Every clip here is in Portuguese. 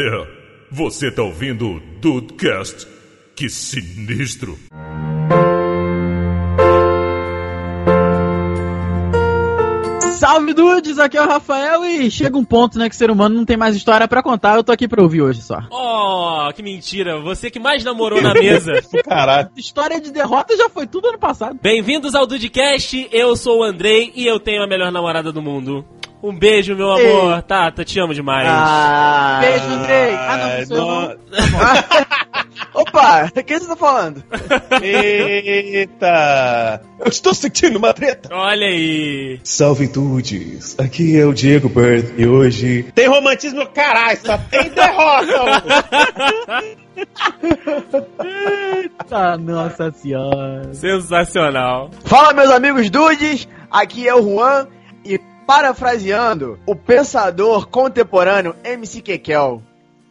É, você tá ouvindo o Dudecast? Que sinistro! Salve dudes, aqui é o Rafael e chega um ponto, né, que o ser humano não tem mais história pra contar, eu tô aqui pra ouvir hoje só. Oh, que mentira. Você que mais namorou na mesa. Caralho. História de derrota já foi tudo ano passado. Bem-vindos ao Dudcast. Eu sou o Andrei e eu tenho a melhor namorada do mundo. Um beijo, meu amor. Tata, te amo demais. Ah, Beijo, Andrei. Ah, não, sou eu não. Opa, o que você tá falando? Eita! Eu estou sentindo uma treta! Olha aí. Salve dudes! Aqui é o Diego Bird e hoje. Tem romantismo, caralho, só tem derrota! Ah, nossa senhora. Sensacional. Fala, meus amigos dudes, aqui é o Juan parafraseando o pensador contemporâneo MC Kekel,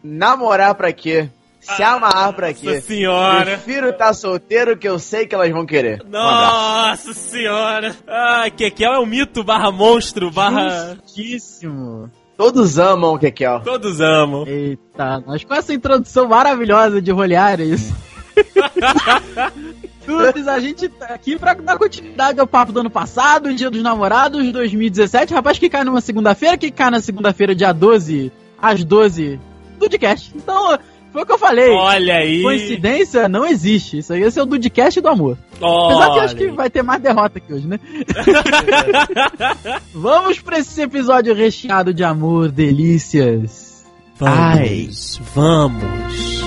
namorar pra quê? Se amarrar pra quê? Nossa senhora. Prefiro estar solteiro que eu sei que elas vão querer. Nossa senhora. Ah, Kekel é um mito barra monstro, barra... Justíssimo. Todos amam o Kekel. Todos amam. Eita, nós com essa introdução maravilhosa de rolear isso. Dudes, a gente tá aqui pra dar continuidade ao papo do ano passado, Dia dos Namorados 2017. Rapaz, que cai numa segunda-feira, que cai na segunda-feira, dia 12, às 12, Dudecast. Então, foi o que eu falei. Olha aí. Coincidência não existe. Isso aí é o Dudecast do amor. Apesar que eu acho que Olha. vai ter mais derrota aqui hoje, né? Vamos pra esse episódio recheado de amor, delícias. Ai. Vamos,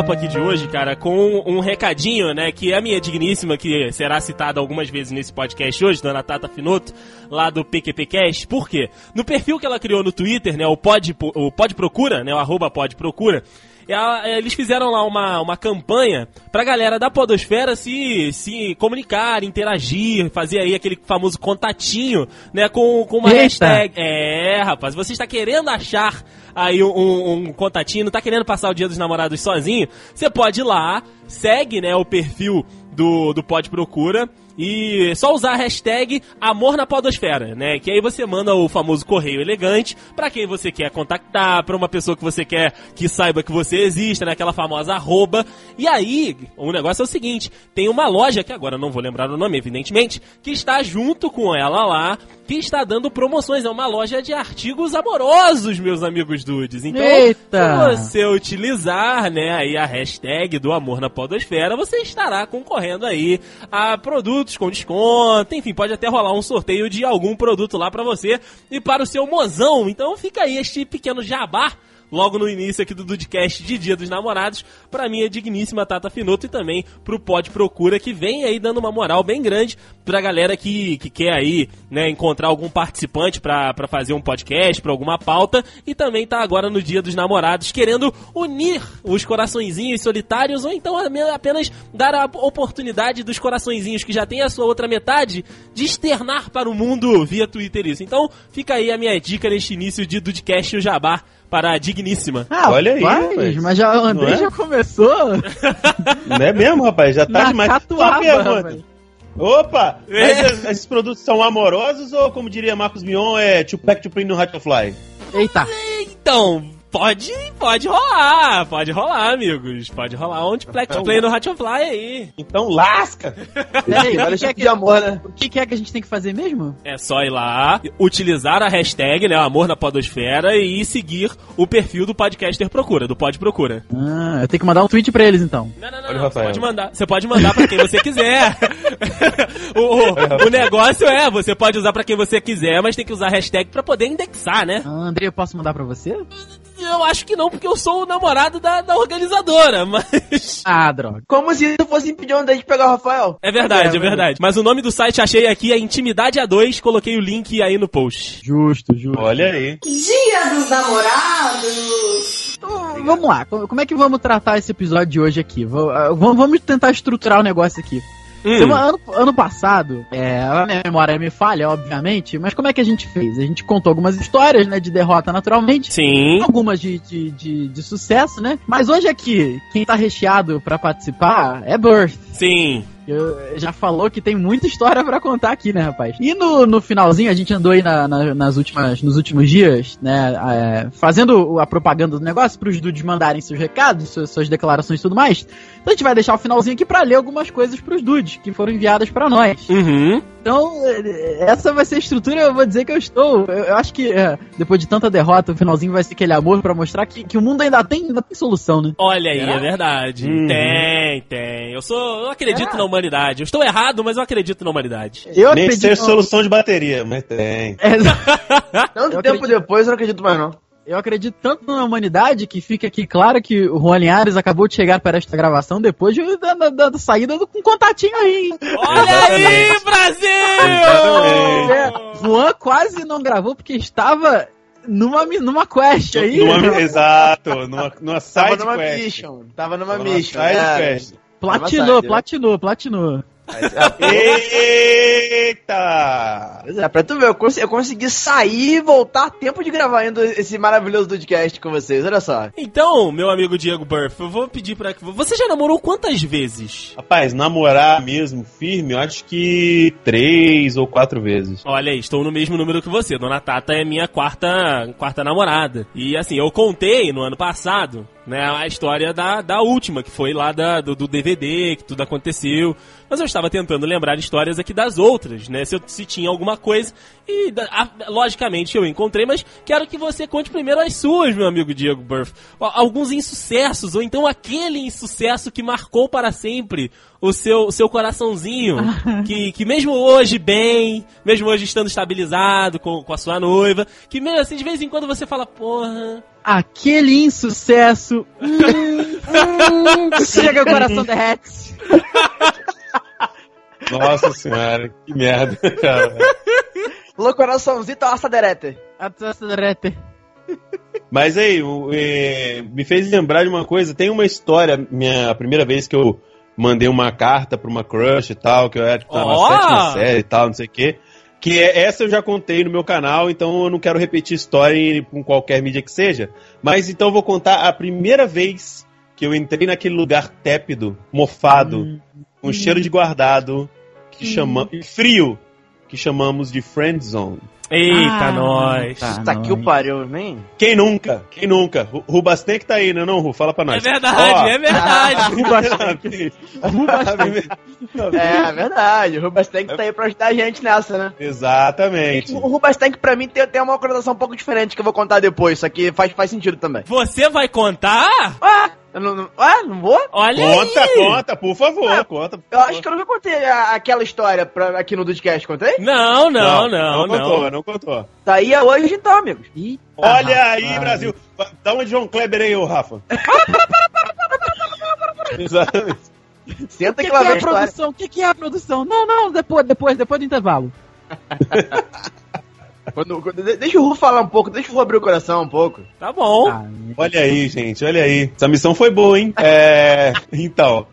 papo aqui de hoje, cara, com um recadinho, né, que a minha digníssima, que será citada algumas vezes nesse podcast hoje, Dona Tata Finoto, lá do PQPcast. Por quê? No perfil que ela criou no Twitter, né, o Pod, o Pod Procura, né, o arroba Pod Procura, eles fizeram lá uma, uma campanha pra galera da podosfera se, se comunicar, interagir, fazer aí aquele famoso contatinho, né, com, com uma Eita. hashtag. É, rapaz, você está querendo achar aí um, um, um contatinho, não tá querendo passar o dia dos namorados sozinho, você pode ir lá, segue, né, o perfil do, do Pod Procura e só usar a hashtag Amor na Podosfera, né? Que aí você manda o famoso correio elegante pra quem você quer contactar, pra uma pessoa que você quer que saiba que você existe, né? Aquela famosa arroba. E aí, o negócio é o seguinte: tem uma loja, que agora não vou lembrar o nome, evidentemente, que está junto com ela lá, que está dando promoções. É uma loja de artigos amorosos, meus amigos dudes. Então, Eita! se você utilizar, né, aí a hashtag do Amor na Podosfera, você estará concorrendo aí a produtos com desconto, enfim, pode até rolar um sorteio de algum produto lá pra você e para o seu mozão. Então fica aí este pequeno jabá logo no início aqui do Dudcast de Dia dos Namorados, pra minha digníssima Tata Finoto e também pro Pod Procura, que vem aí dando uma moral bem grande pra galera que, que quer aí, né, encontrar algum participante pra, pra fazer um podcast, pra alguma pauta, e também tá agora no Dia dos Namorados querendo unir os coraçõezinhos solitários, ou então apenas dar a oportunidade dos coraçõezinhos que já tem a sua outra metade de externar para o mundo via Twitter isso. Então fica aí a minha dica neste início de Dudcast e o Jabá para a digníssima. Ah, Olha aí, rapaz, rapaz. mas já, o André é? já começou Não é mesmo, rapaz? Já tá na demais. Catuaba. Opa! É. Esses, esses produtos são amorosos ou, como diria Marcos Mion, é Tupac Tupac no Fly? Eita, Então, pode, pode rolar, pode rolar, amigos. Pode rolar um Black to Play no Fly aí. Então lasca! peraí, que, é tipos que, amor, né? o que é que a gente tem que fazer mesmo? É só ir lá, utilizar a hashtag, né, Amor na Podosfera e seguir o perfil do Podcaster Procura, do Pod Procura. Ah, eu tenho que mandar um tweet pra eles então. Não, não, não, não. Você pode mandar. Você pode mandar pra quem você quiser. o, o- o negócio é, você pode usar pra quem você quiser, mas tem que usar a hashtag pra poder indexar, né? Ah, André, eu posso mandar pra você? Eu acho que não, porque eu sou o namorado da, da organizadora, mas. Ah, droga. Como se isso fosse impedir um de pegar o Rafael. É verdade, é, verdade. Mas o nome do site achei aqui é Intimidade A2, coloquei o link aí no post. Justo, justo. Olha aí. Dia dos namorados. Então, vamos lá, co- como é que vamos tratar esse episódio de hoje aqui? Ah, vamos tentar estruturar o negócio aqui. Hum. Ano, ano passado, é, a minha memória me falha, obviamente, mas como é que a gente fez? A gente contou algumas histórias, né, de derrota naturalmente. Sim. Algumas de, de, de, de sucesso, né? Mas hoje aqui, quem tá recheado pra participar é Birth. Sim. Eu- Já falou que tem muita história pra contar aqui, né, rapaz? E no, no finalzinho, a gente andou aí na- na- nas últimas, nos últimos dias, né, é, fazendo a propaganda do negócio pros dudes mandarem seus recados, suas, suas declarações e tudo mais. Então a gente vai deixar o finalzinho aqui pra ler algumas coisas pros dudes que foram enviadas pra nós. Uhum. Então, é, essa vai ser a estrutura, eu vou dizer que eu estou. Eu, eu acho que é, depois de tanta derrota, o finalzinho vai ser aquele amor pra mostrar que, que o mundo ainda tem, ainda tem solução, né? Olha aí, é verdade. Uhum. Tem, tem. Eu sou. Eu acredito na humanidade. Eu estou errado, mas eu acredito na humanidade. Eu Nem que seja acredito. solução de bateria, mas tem. É, Tanto tempo acredito. depois, eu não acredito mais, não. Eu acredito tanto na humanidade que fica aqui claro que o Juan Linhares acabou de chegar para esta gravação depois de- da, da- da- da saída do, com um contatinho aí. Olha aí, Brasil! É, Juan quase não gravou porque estava numa, numa quest aí. Numa- exato, numa, numa Tava side numa quest. mission. Tava numa Tava numa mission. side é. quest. Platinou, Tava platinou, platinou. Eita! Pois é, pra tu ver, eu, cons- eu consegui sair e voltar a tempo de gravar ainda esse maravilhoso podcast com vocês, olha só. Então, meu amigo Diego Burff, eu vou pedir pra que. Você já namorou quantas vezes? Rapaz, namorar mesmo, firme, eu acho que três ou quatro vezes. Olha aí, estou no mesmo número que você. Dona Tata é minha quarta, quarta namorada. E assim, eu contei no ano passado, né, a história da, da última, que foi lá da, do, do DVD, que tudo aconteceu. Mas eu estava tentando lembrar histórias aqui das outras, né? Se, eu- se tinha alguma coisa. E, a- logicamente, eu encontrei, mas quero que você conte primeiro as suas, meu amigo Diego Burff. Alguns insucessos, ou então aquele insucesso que marcou para sempre o seu, seu coraçãozinho. que, que mesmo hoje bem, mesmo hoje estando estabilizado com, com a sua noiva, que mesmo assim, de vez em quando você fala, porra. Aquele insucesso. Hum, hum, chega o coração derrete. Nossa senhora, que merda, cara. Alô, coraçãozinho, tá assa derete. Atrasarete. Mas aí, é, me fez lembrar de uma coisa. Tem uma história, minha a primeira vez que eu mandei uma carta pra uma crush e tal, que eu era tipo, na sétima série e tal, não sei o quê. Que é- essa eu já contei no meu canal, então eu não quero repetir história em, com qualquer mídia que seja. Mas então eu vou contar a primeira vez que eu entrei naquele lugar tépido, mofado, com cheiro de guardado, que chama frio, que chamamos de friend zone. Eita, Ah, nós. tá. Tá aqui o pariu, nem. Quem nunca? Quem nunca? Ru- Rubastém que tá aí, né não, Ru? Fala pra É nós. verdade, Ó, é verdade. É, é verdade. O Rubastank tá aí pra ajudar a gente nessa, né? Exatamente. O Rubastank, pra mim, tem, tem uma conotação um pouco diferente que eu vou contar depois. Isso aqui faz, faz sentido também. Você vai contar? Ué, eu não, não, ué, não vou? Olha Conta, aí. conta, por favor, conta. por Eu favor. acho que eu nunca contei a- aquela história pra, aqui no Dudcast, contei? Não, não, não, não. contou, não contou. Tá aí é hoje então, amigos. Eita, Olha aí, rapaz. Brasil. Dá de João Kleber aí, ô Rafa. Exatamente. Senta que, que que lá é a produção? O que, que é a produção? Não, não, depois, depois, depois do intervalo. Quando- quando- de- deixa o Ru falar um pouco, deixa o Ru abrir o coração um pouco. Tá bom. Ah, Olha aí, gente, olha aí. Essa missão foi boa, hein? É. Então.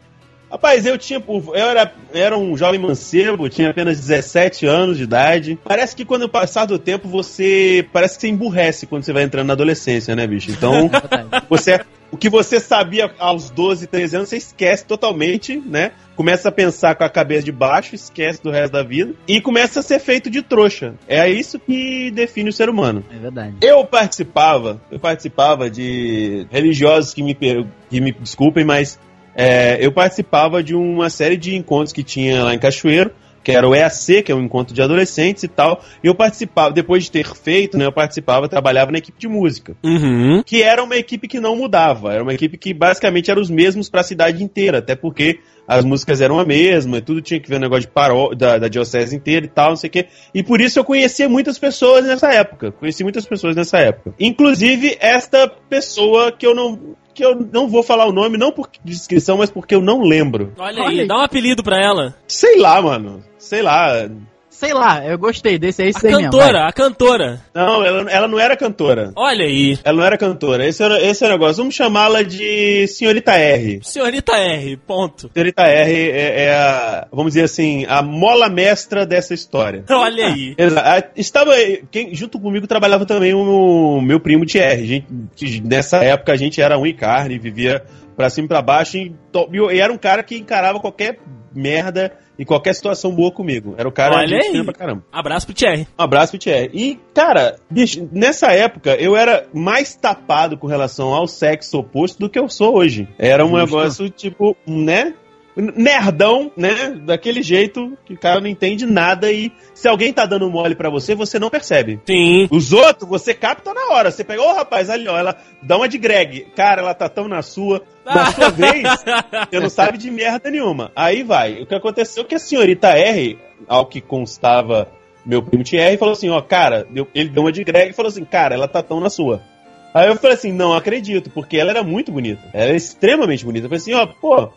Rapaz, eu tinha. Eu era, era um jovem mancebo, tinha apenas 17 anos de idade. Parece que quando passar do tempo, você. Parece que você emburrece quando você vai entrando na adolescência, né, bicho? Então, você. O que você sabia aos 12, 13 anos, você esquece totalmente, né? Começa a pensar com a cabeça de baixo, esquece do resto da vida e começa a ser feito de trouxa. É isso que define o ser humano. É verdade. Eu participava, eu participava de religiosos que me, que me desculpem, mas é, eu participava de uma série de encontros que tinha lá em Cachoeiro, que era o EAC, que é um encontro de adolescentes e tal. E eu participava, depois de ter feito, né, eu participava, trabalhava na equipe de música. Uhum. Que era uma equipe que não mudava, era uma equipe que basicamente era os mesmos para a cidade inteira, até porque as músicas eram a mesma, tudo tinha que ver o negócio de paró da, da diocese inteira e tal, não sei o quê. E por isso eu conhecia muitas pessoas nessa época. Conheci muitas pessoas nessa época. Inclusive esta pessoa que eu não que eu não vou falar o nome, não por descrição, mas porque eu não lembro. Olha, Olha aí, aí. dá um apelido pra ela. Sei lá, mano. Sei lá. Sei lá, eu gostei desse aí, A aí mesmo. cantora, a cantora. Não, ela, ela não era cantora. Olha aí. Ela não era cantora. Esse, era, esse é o negócio. Vamos chamá-la de Senhorita R. Senhorita R, ponto. Senhorita R é, é a, vamos dizer assim, a mola mestra dessa história. Olha aí. Exato. Estava, quem, junto comigo trabalhava também o meu primo Thierry. Gente, que nessa época a gente era um e carne, vivia pra cima e pra baixo. E, e era um cara que encarava qualquer merda e qualquer situação boa comigo. Era o cara Olha aí. pra caramba. Abraço pro Thierry. Um abraço pro Thierry. E, cara, bicho, nessa época eu era mais tapado com relação ao sexo oposto do que eu sou hoje. Era um Justo. negócio, tipo, né? Nerdão, né? Daquele jeito que o cara não entende nada e se alguém tá dando mole pra você, você não percebe. Sim. Os outros, você capta na hora. Você pega, ô rapaz, ali, ó, ela dá uma de Greg. Cara, ela tá tão na sua. Na sua vez, você não sabe de merda nenhuma. Aí vai. O que aconteceu é que a senhorita R, ao que constava meu primo Thierry, falou assim: ó, cara, ele deu uma de Greg e falou assim: cara, ela tá tão na sua. Aí eu falei assim: não acredito, porque ela era muito bonita. Ela era extremamente bonita. Eu falei assim: ó, pô,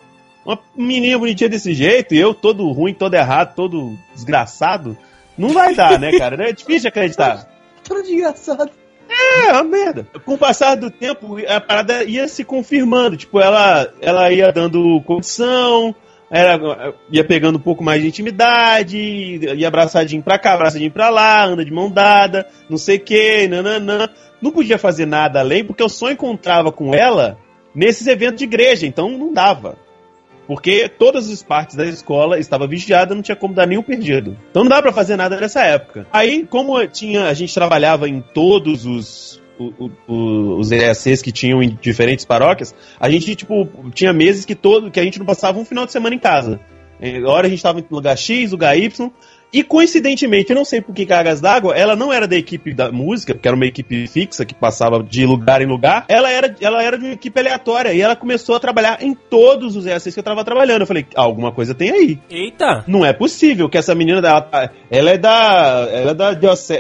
uma menina bonitinha desse jeito, e eu todo ruim, todo errado, todo desgraçado. Não vai dar, né, cara? É difícil acreditar. Tudo de engraçado. É, uma merda. Com o passar do tempo, a parada ia se confirmando. Tipo, ela, ela ia dando condição, era, ia pegando um pouco mais de intimidade, ia abraçadinho pra cá, abraçadinho pra lá, anda de mão dada, não sei o que, nananã. Não podia fazer nada além, porque eu só encontrava com ela nesses eventos de igreja, então não dava. Porque todas as partes da escola estavam vigiadas, não tinha como dar nenhum perdido. Então não dá pra fazer nada nessa época. Aí, como tinha, a gente trabalhava em todos os os EACs que tinham em diferentes paróquias, a gente, tipo, tinha meses que todo que a gente não passava um final de semana em casa. Hora a gente tava em lugar X, lugar Y, e coincidentemente, eu não sei por que cargas d'água, ela não era da equipe da música, porque era uma equipe fixa que passava de lugar em lugar. Ela era, ela era de uma equipe aleatória e ela começou a trabalhar em todos os EACs que eu tava trabalhando. Eu falei, alguma coisa tem aí. Eita. Não é possível que essa menina ela, tá- ela é da ela é da,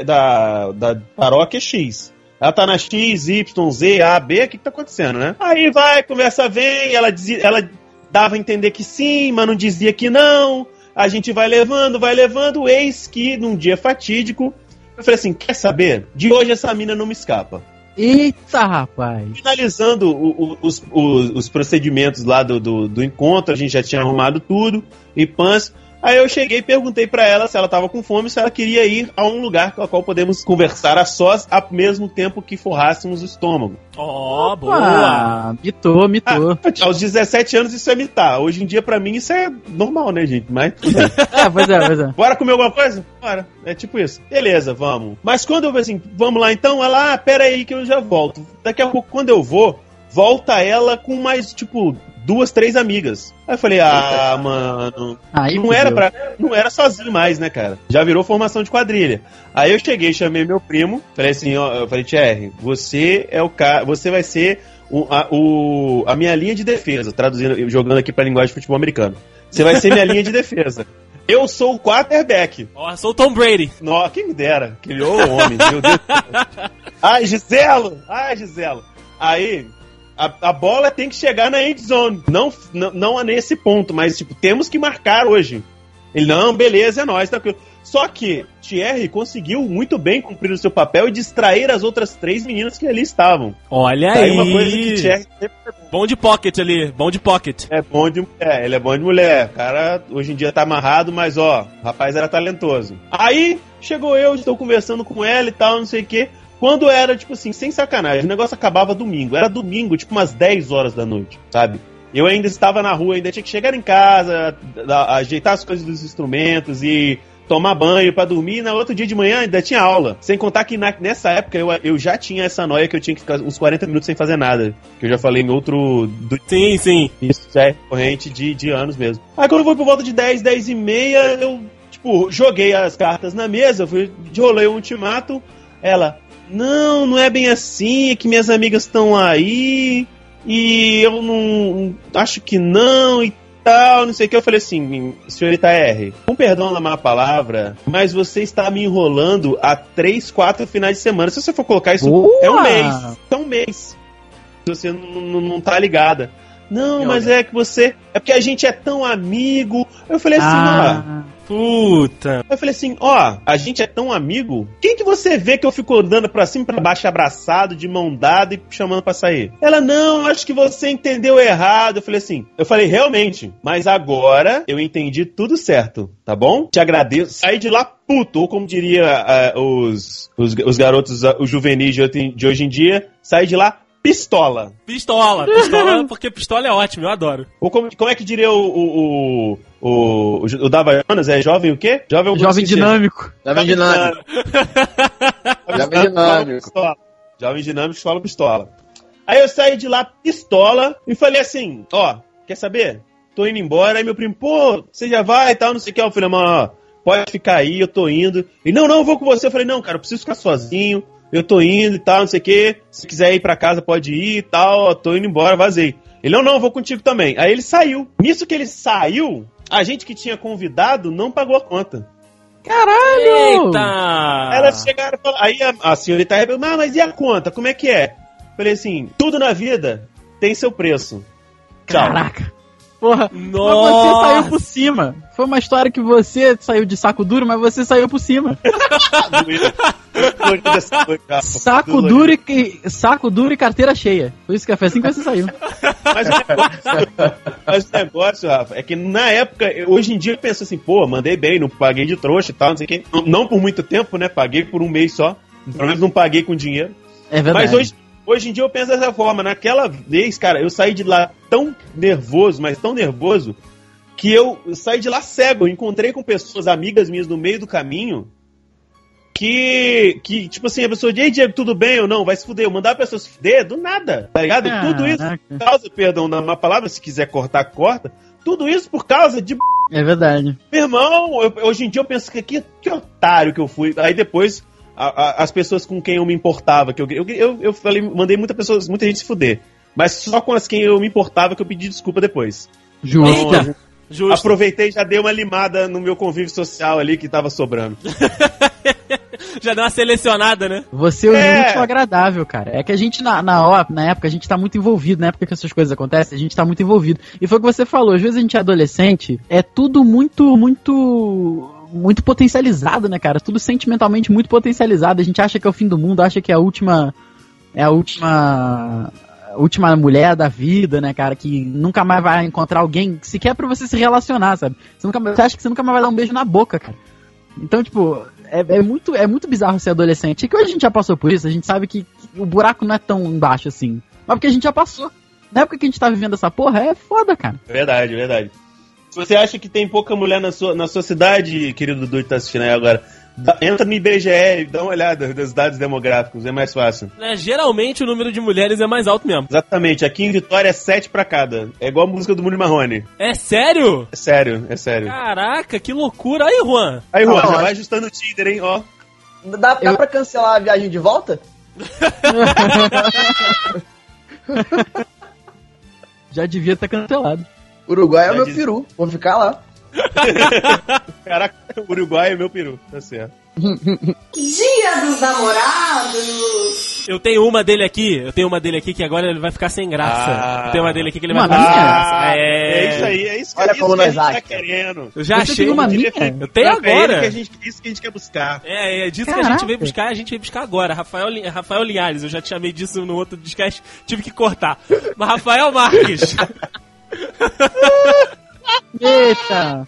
da da paróquia X. Ela tá na X, Y, Z, A, B, o que, que tá acontecendo, né? Aí vai, conversa vem, ela dizia, ela dava a entender que sim, mas não dizia que não. A gente vai levando, vai levando, eis que num dia fatídico, eu falei assim, quer saber? De hoje essa mina não me escapa Eita, rapaz. finalizando o- o- os, os- os procedimentos lá do, do, do encontro, a gente já tinha arrumado tudo, e pãs. Aí eu cheguei e perguntei pra ela se ela tava com fome, se ela queria ir a um lugar com a qual podemos conversar a sós, ao mesmo tempo que forrássemos o estômago. Ó, boa. Ah, mitou, mitou. Ah, aos 17 anos isso é mitar. Hoje em dia, pra mim, isso é normal, né, gente? Mas tudo bem. É, pois é, pois é. Bora comer alguma coisa? Bora. É tipo isso. Beleza, vamos. Mas quando eu falei assim, vamos lá então, ela, ah, pera aí que eu já volto. Daqui a pouco, quando eu vou, volta ela com mais, tipo, duas, três amigas. Aí eu falei, ah, mano. Aí Não era, pra, não era sozinho mais, né, cara? Já virou formação de quadrilha. Aí eu cheguei, chamei meu primo, falei assim, ó, eu falei, Thierry, você é o cara, você vai ser o, a, o- a minha linha de defesa, traduzindo, jogando aqui pra linguagem de futebol americano. Você vai ser minha linha de defesa. Eu sou o quarterback. Ó, sou o Tom Brady. Nó, quem me dera. Que ô homem, meu Deus. Ai, Giselo! Ai, Giselo. Aí, a, a bola tem que chegar na end zone. Não, não, não nesse ponto, mas, tipo, temos que marcar hoje. Ele, não, beleza, é nóis, tranquilo. Só que Thierry conseguiu muito bem cumprir o seu papel e distrair as outras três meninas que ali estavam. Olha Tá aí. uma coisa que Thierry Bom de pocket ali, bom de pocket. é bom de mulher, ele é bom de mulher. O cara hoje em dia tá amarrado, mas ó, o rapaz era talentoso. Aí chegou eu, estou conversando com ela e tal, não sei o quê. Quando era, tipo assim, sem sacanagem, o negócio acabava domingo. Era domingo, tipo umas 10 horas da noite, sabe? Eu ainda estava na rua, ainda tinha que chegar em casa, ajeitar as coisas dos instrumentos e tomar banho pra dormir. Na outro dia de manhã ainda tinha aula. Sem contar que na- nessa época eu, eu já tinha essa noia que eu tinha que ficar uns 40 minutos sem fazer nada. Que eu já falei em outro do Sim, sim. isso já é corrente de, de anos mesmo. Aí quando foi por volta de 10, 10 e meia, eu, tipo, joguei as cartas na mesa, fui, rolei o ultimato. Ela, não, não é bem assim, é que minhas amigas estão aí, e eu não. acho que não, e tal, não sei o que. Eu falei assim, senhorita R, com perdão na má palavra, mas você está me enrolando há três, quatro finais de semana. Se você for colocar isso, Boa! é um mês. É um mês. Você não, não, não tá ligada. Não, mas é que você. É porque a gente é tão amigo. Eu falei assim, ó. Puta. Eu falei assim, ó, a gente é tão amigo. Quem que você vê que eu fico andando pra cima e pra baixo, abraçado, de mão dada e chamando pra sair? Ela, não, acho que você entendeu errado. Eu falei assim, eu falei, realmente, mas agora eu entendi tudo certo, tá bom? Te agradeço. Saí de lá puto, ou como diria ah, os, os, os garotos, ah, os juvenis de, de hoje em dia, saí de lá pistola. Pistola. Pistola, porque pistola é ótimo, eu adoro. Ou como, como é que diria o, o, o, o, o Dava Jonas? É jovem o quê? Jovem, jovem dinâmico. Jovem dinâmico. Jovem dinâmico. Jovem dinâmico, escola pistola. Aí eu saí de lá pistola e falei assim: ó, quer saber? Tô indo embora. Aí meu primo, pô, você já vai e tal, não sei o que. Eu falei, mano, ó, pode ficar aí, eu tô indo. E não, não, eu vou com você. Eu falei, não, cara, eu preciso ficar sozinho. Eu tô indo e tal, não sei o que. Se quiser ir pra casa, pode ir e tal. Tô indo embora, vazei. Ele, não, não, eu vou contigo também. Aí ele saiu. Nisso que ele saiu, a gente que tinha convidado não pagou a conta. Caralho! Eita! Elas chegaram e falaram. Aí a, a senhorita Rebel, mas, mas e a conta? Como é que é? Falei assim: tudo na vida tem seu preço. Tchau. Caraca. Porra, mas Nossa. você saiu por cima. Foi uma história que você saiu de saco duro, mas você saiu por cima. Saco duro, e, saco duro e carteira cheia. Foi isso que foi assim que você saiu. Mas o, negócio, mas o negócio, Rafa, é que na época, hoje em dia eu penso assim, pô, mandei bem, não paguei de trouxa e tal, não sei o quê. Não, não por muito tempo, né? Paguei por um mês só. Pelo menos não paguei com dinheiro. É verdade. Mas hoje, hoje em dia eu penso dessa forma. Naquela vez, cara, eu saí de lá tão nervoso, mas tão nervoso, que eu saí de lá cego. Eu encontrei com pessoas, amigas minhas, no meio do caminho, que, que tipo assim, a pessoa diz, ei, Diego, tudo bem ou não? Vai se fuder. Eu mandar a pessoa se fuder, do nada, tá ligado? Tudo isso por causa, perdão, na má palavra, se quiser cortar, corta. Tudo isso por causa de É verdade. meu irmão, eu- hoje em dia eu penso que, que, que otário que eu fui. Aí depois, a- a- as pessoas com quem eu me importava, que eu, eu, eu, eu falei, mandei muita, pessoas, muita gente se fuder. Mas só com as quem eu me importava que eu pedi desculpa depois. Justo. Eita. Justo. Aproveitei e já dei uma limada no meu convívio social ali que tava sobrando. Já deu uma selecionada, né? Você é É. muito agradável, cara. É que a gente, na, na, na época, a gente tá muito envolvido. Na época que essas coisas acontecem, a gente tá muito envolvido. E foi o que você falou. Às vezes a gente é adolescente, é tudo muito, muito. Muito potencializado, né, cara? Tudo sentimentalmente muito potencializado. A gente acha que é o fim do mundo, acha que é a última. É a última. última mulher da vida, né, cara? Que nunca mais vai encontrar alguém sequer pra você se relacionar, sabe? Você, nunca, você acha que você nunca mais vai dar um beijo na boca, cara. Então, tipo, é, é muito, é muito bizarro ser adolescente. E que hoje a gente já passou por isso, a gente sabe que, que o buraco não é tão embaixo assim. Mas porque a gente já passou. Na época que a gente tá vivendo essa porra, é foda, cara. Verdade, verdade. Se você acha que tem pouca mulher na sua, na sua cidade, querido Dudu que tá assistindo aí agora, dá- entra no IBGE e dá uma olhada dos dados demográficos, é mais fácil. É, geralmente o número de mulheres é mais alto mesmo. Exatamente, aqui em Vitória é 7 pra cada. É igual a música do Mundo Marrone. É sério? É sério, é sério. Caraca, que loucura. Aí, Juan. Aí, Juan, Não, já acho- vai ajustando o Tinder, hein, ó. Dá, dá Eu- pra cancelar a viagem de volta? Já devia ter cancelado. Uruguai é o meu diz- peru. Vou ficar lá. Caraca, o Uruguai é meu peru, tá certo. Dia dos namorados. Eu tenho uma dele aqui, eu tenho uma dele aqui que agora ele vai ficar sem graça. Ah. eu tenho uma dele aqui que ele vai ficar sem minha? graça. É... é isso aí, é isso, Olha é isso como que a nós gente tá querendo. Eu já Você achei. tem uma minha? Eu tenho É agora. que a gente- isso que a gente quer buscar. É, é disso que a gente Caraca. veio buscar, a gente veio buscar agora. Rafael, Rafael Linhares, eu já te chamei disso no outro podcast, tive que cortar. Mas Rafael Marques. Eita!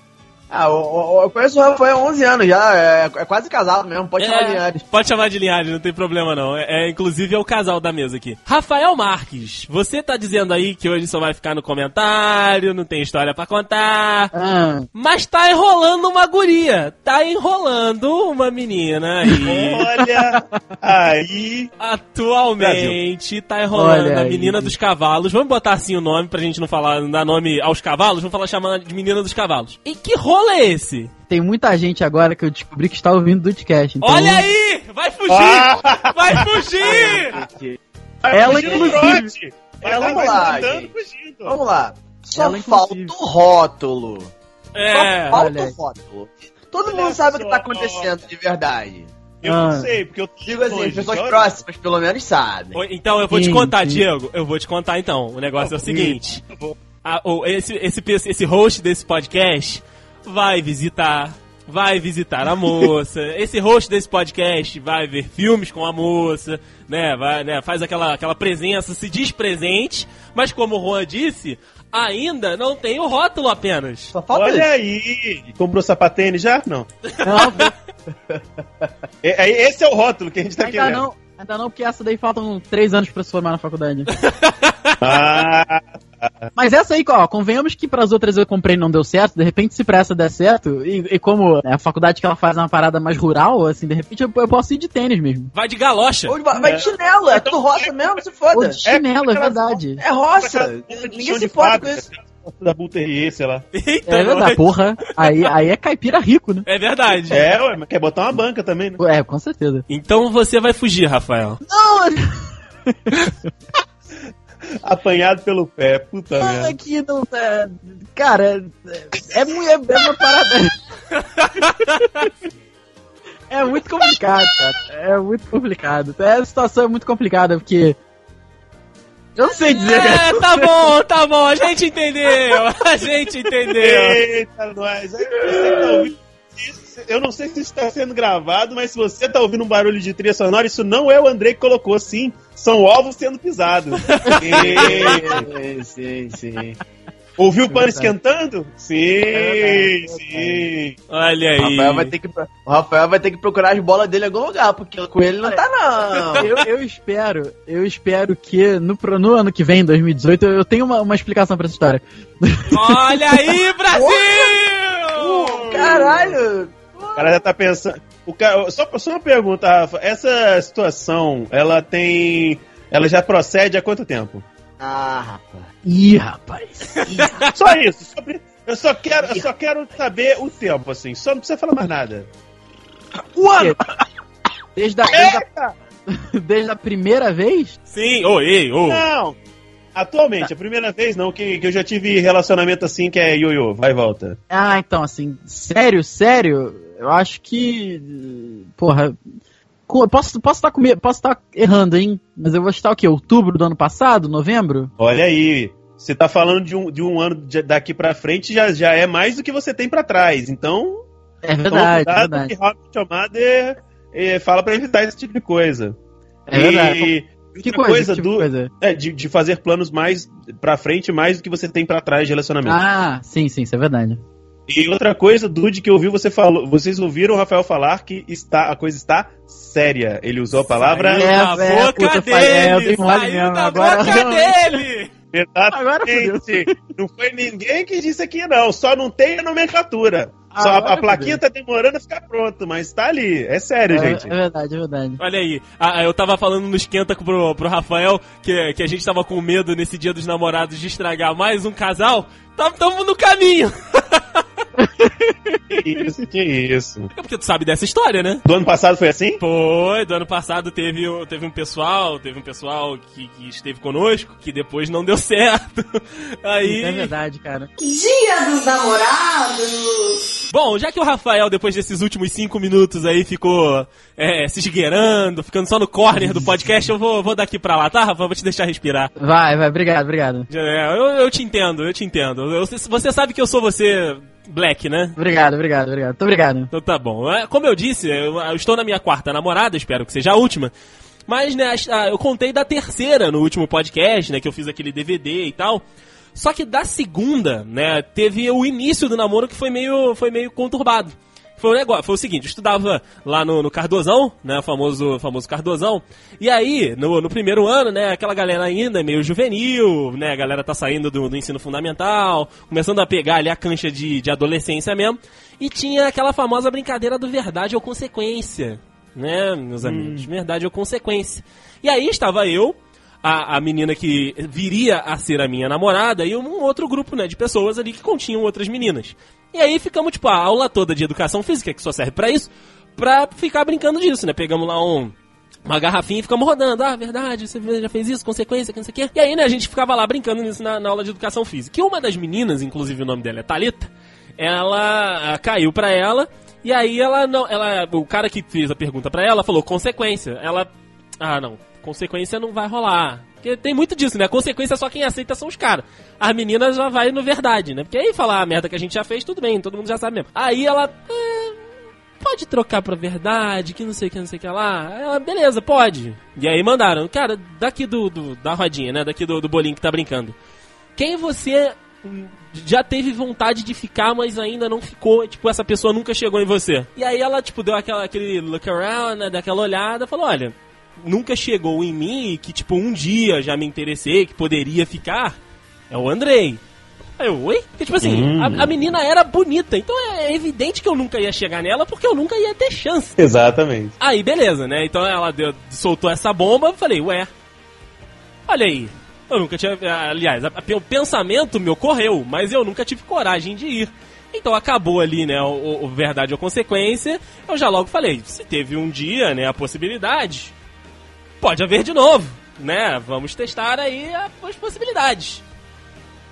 Ah, eu, eu- conheço o Rafael há 11 anos já. É, é quase casado mesmo. Pode chamar de É, Linhares. Pode chamar de Linhares, não tem problema não. É, é, inclusive é o casal da mesa aqui. Rafael Marques, você tá dizendo aí que hoje só vai ficar no comentário, não tem história pra contar. Ah, Mas tá enrolando uma guria. Tá enrolando uma menina aí. Olha, aí. Atualmente tá enrolando Olha a aí. menina dos cavalos. Vamos botar assim o nome pra gente não falar, não dar nome aos cavalos, vamos falar chamando de menina dos cavalos. E que rolo é esse? tem muita gente agora que eu descobri que está ouvindo do podcast. Então, Olha aí! Vai fugir! Ah! Vai fugir! Ela, inclusive. Ela vai lá. Vamos lá. Só Ela, falta inclusive. o rótulo. É. Só falta o rótulo. Todo Olha mundo sabe o que tá só. acontecendo de verdade. Eu Ah. não sei, porque eu tô Digo assim, as pessoas próximas pelo menos sabem. Então eu vou te Sim, contar, sim. Diego. Eu vou te contar então. O negócio é o seguinte: a- o- esse, esse, esse host desse podcast vai visitar. Vai visitar a moça. Esse host desse podcast vai ver filmes com a moça, né? Vai, né? Faz aquela, aquela presença, se diz presente, mas como o Juan disse, ainda não tem o rótulo apenas. Só falta Olha isso. aí! Comprou sapatênis já? Não. Não, É, é- esse é o rótulo que a gente tá ainda querendo. não. Ainda não, porque essa daí faltam três anos pra se formar na faculdade. Ah, Mas essa aí, ó, convenhamos que pras outras eu comprei e não deu certo, de repente se pra essa der certo, e, e como né, a faculdade que ela faz é uma parada mais rural, assim, de repente eu, eu posso ir de tênis mesmo. Vai de galocha. Ou de- Vai de chinelo, é tudo roça mesmo, se Ou foda. de chinelo, é, aquelas- verdade. É roça. Ninguém se importa com isso. Da Bulterier, sei lá. Eita, É verdade, porra. Aí, aí é caipira rico, né? É verdade. É, ué, mas quer botar uma banca também, né? É, com certeza. Então você vai fugir, Rafael. Não, Apanhado pelo pé, puta não merda. que não. É, cara, é, é, é, uma parada. É muito complicado, cara. É muito complicado. É, a situação é muito complicada, porque. Eu não sei dizer, cara. É, tá bom, tá bom, a gente entendeu, a gente entendeu. Eita, nós. Tá Eu não sei se isso está sendo gravado, mas se você tá ouvindo um barulho de trilha sonora, isso não é o Andrei que colocou, sim. São ovos sendo pisados. Sim, sim, sim. Ouviu o pano esquentando? Sim, é sim. Olha O aí. Rafael, vai ter que, o Rafael vai ter que procurar as bolas dele em algum lugar, porque com ele não tá, não. Eu, eu espero, eu espero que no, pro- no ano que vem, 2018, eu, eu tenho uma, uma explicação pra essa história. Olha aí, Brasil! Caralho! O cara já tá pensando. O cara, só, só uma pergunta, Rafa. Essa situação, ela tem. Ela já procede há quanto tempo? Ah, rapaz. Ih, rapaz. Só isso. só pre- eu, só quero, eu só quero saber o tempo, assim. Só não precisa falar mais nada. Um ano! Desde a, desde a, desde a primeira vez? Sim, ô, ei, ô. Não! Atualmente, a primeira vez não, que, que eu já tive relacionamento assim que é ioiô, vai e volta. Ah, então, assim, sério, sério, eu acho que. Porra. co- Posso estar posso tá comi- posso tá errando, hein? Mas eu vou estar o quê? Outubro do ano passado? Novembro? Olha aí. Você tá falando de um, de um ano de- daqui pra frente, já, já é mais do que você tem pra trás. Então, É toma verdade, é cuidado verdade. que Robert Amader eh, fala pra evitar esse tipo de coisa. É verdade. E Que outra coisa, coisa, que tipo do, coisa? é, de, de fazer planos mais pra frente, mais do que você tem pra trás de relacionamento. Ah, sim, sim, isso é verdade. E outra coisa, Dude, que eu ouvi você falou, vocês ouviram o Rafael falar que está, a coisa está séria. Ele usou a palavra Saiu É, da é, boca puta, falei, é, eu dele, mole saiu mesmo, da agora boca realmente. dele. Agora exatamente. Não foi ninguém que disse aqui, não. Só não tem a nomenclatura. Só a- Agora a, plaquinha tá demorando a ficar pronto, mas tá ali. É sério, É, gente. é verdade, é verdade. Olha aí, ah, eu tava falando no esquenta pro, pro Rafael que, que a gente tava com medo nesse dia dos namorados de estragar mais um casal. Tamo, tamo no caminho. Que isso, que isso. É porque tu sabe dessa história, né? Do ano passado foi assim? Foi, do ano passado teve, teve um pessoal, teve um pessoal que, que esteve conosco, que depois não deu certo. Aí. É verdade, cara. Dia dos namorados. Bom, já que o Rafael, depois desses últimos cinco minutos aí, ficou é, se esgueirando, ficando só no corner do podcast, eu vou, vou daqui pra lá, tá, Rafa? Vou te deixar respirar. Vai, vai, obrigado, obrigado. É, eu, eu te entendo, eu te entendo. Eu- você sabe que eu sou você, Black, né? Obrigado, obrigado, obrigado. Muito obrigado. Então tá bom. É, Como eu disse, eu, estou na minha quarta namorada, espero que seja a última. Mas, né, eu contei da terceira no último podcast, né, que eu fiz aquele DVD e tal. Só que da segunda, né, teve o início do namoro que foi meio, foi meio conturbado. Foi o negócio, foi o seguinte, eu estudava lá no, no Cardozão, né, o famoso, famoso Cardozão, e aí, no, no primeiro ano, né, aquela galera ainda é meio juvenil, né, a galera tá saindo do, do ensino fundamental, começando a pegar ali a cancha de, de adolescência mesmo, e tinha aquela famosa brincadeira do verdade ou consequência, né, meus amigos, verdade ou consequência. E aí estava eu, a, a menina que viria a ser a minha namorada e um outro grupo, né, de pessoas ali que continham outras meninas. E aí ficamos, tipo, a aula toda de educação física, que só serve pra isso, pra ficar brincando disso, né? Pegamos lá um, uma garrafinha e ficamos rodando. Ah, verdade, você já fez isso, consequência, que não sei o quê. E aí, né, a gente ficava lá brincando nisso na, na aula de educação física. E uma das meninas, inclusive o nome dela é Thalita, ela ah, caiu pra ela. E aí ela não. Ela, o cara que fez a pergunta pra ela falou consequência. Ela. Ah, não. Consequência não vai rolar. Porque tem muito disso, né? A consequência só quem aceita são os caras. As meninas já vai no verdade, né? Porque aí falar a merda que a gente já fez, tudo bem, todo mundo já sabe mesmo. Aí ela. "É, pode trocar pra verdade, que não sei o que, não sei o que lá. Ela, beleza, pode. E aí mandaram, cara, daqui do, do- da rodinha, né? Daqui do, do bolinho que tá brincando. Quem você hum, já teve vontade de ficar, mas ainda não ficou? Tipo, essa pessoa nunca chegou em você. E aí ela, tipo, deu aquela, aquele look around, né? Daquela olhada, falou, olha, nunca chegou em mim que, tipo, um dia já me interessei, que poderia ficar, é o Andrei. Aí eu, oi? Porque, tipo assim, Hum. a, a menina era bonita, então é evidente que eu nunca ia chegar nela, porque eu nunca ia ter chance. Exatamente. Aí, beleza, né? Então ela deu- soltou essa bomba, eu falei, ué, olha aí. Eu nunca tinha. Aliás, a- a- o pensamento me ocorreu, mas eu nunca tive coragem de ir. Então acabou ali, né? O, o verdade ou consequência. Eu já logo falei, se teve um dia, né, a possibilidade, pode haver de novo, né? Vamos testar aí as possibilidades.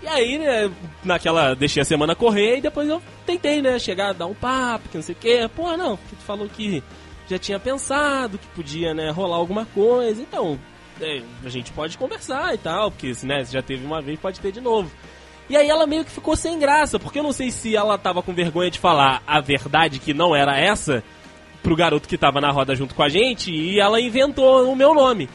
E aí, né, naquela, deixei a semana correr e depois eu tentei, né, chegar, dar um papo, que não sei o quê. Pô, não, porque tu falou que já tinha pensado que podia, né, rolar alguma coisa, então, é, a gente pode conversar e tal, porque, né, se já teve uma vez, pode ter de novo. E aí ela meio que ficou sem graça, porque eu não sei se ela tava com vergonha de falar a verdade que não era essa pro garoto que tava na roda junto com a gente, e ela inventou o meu nome.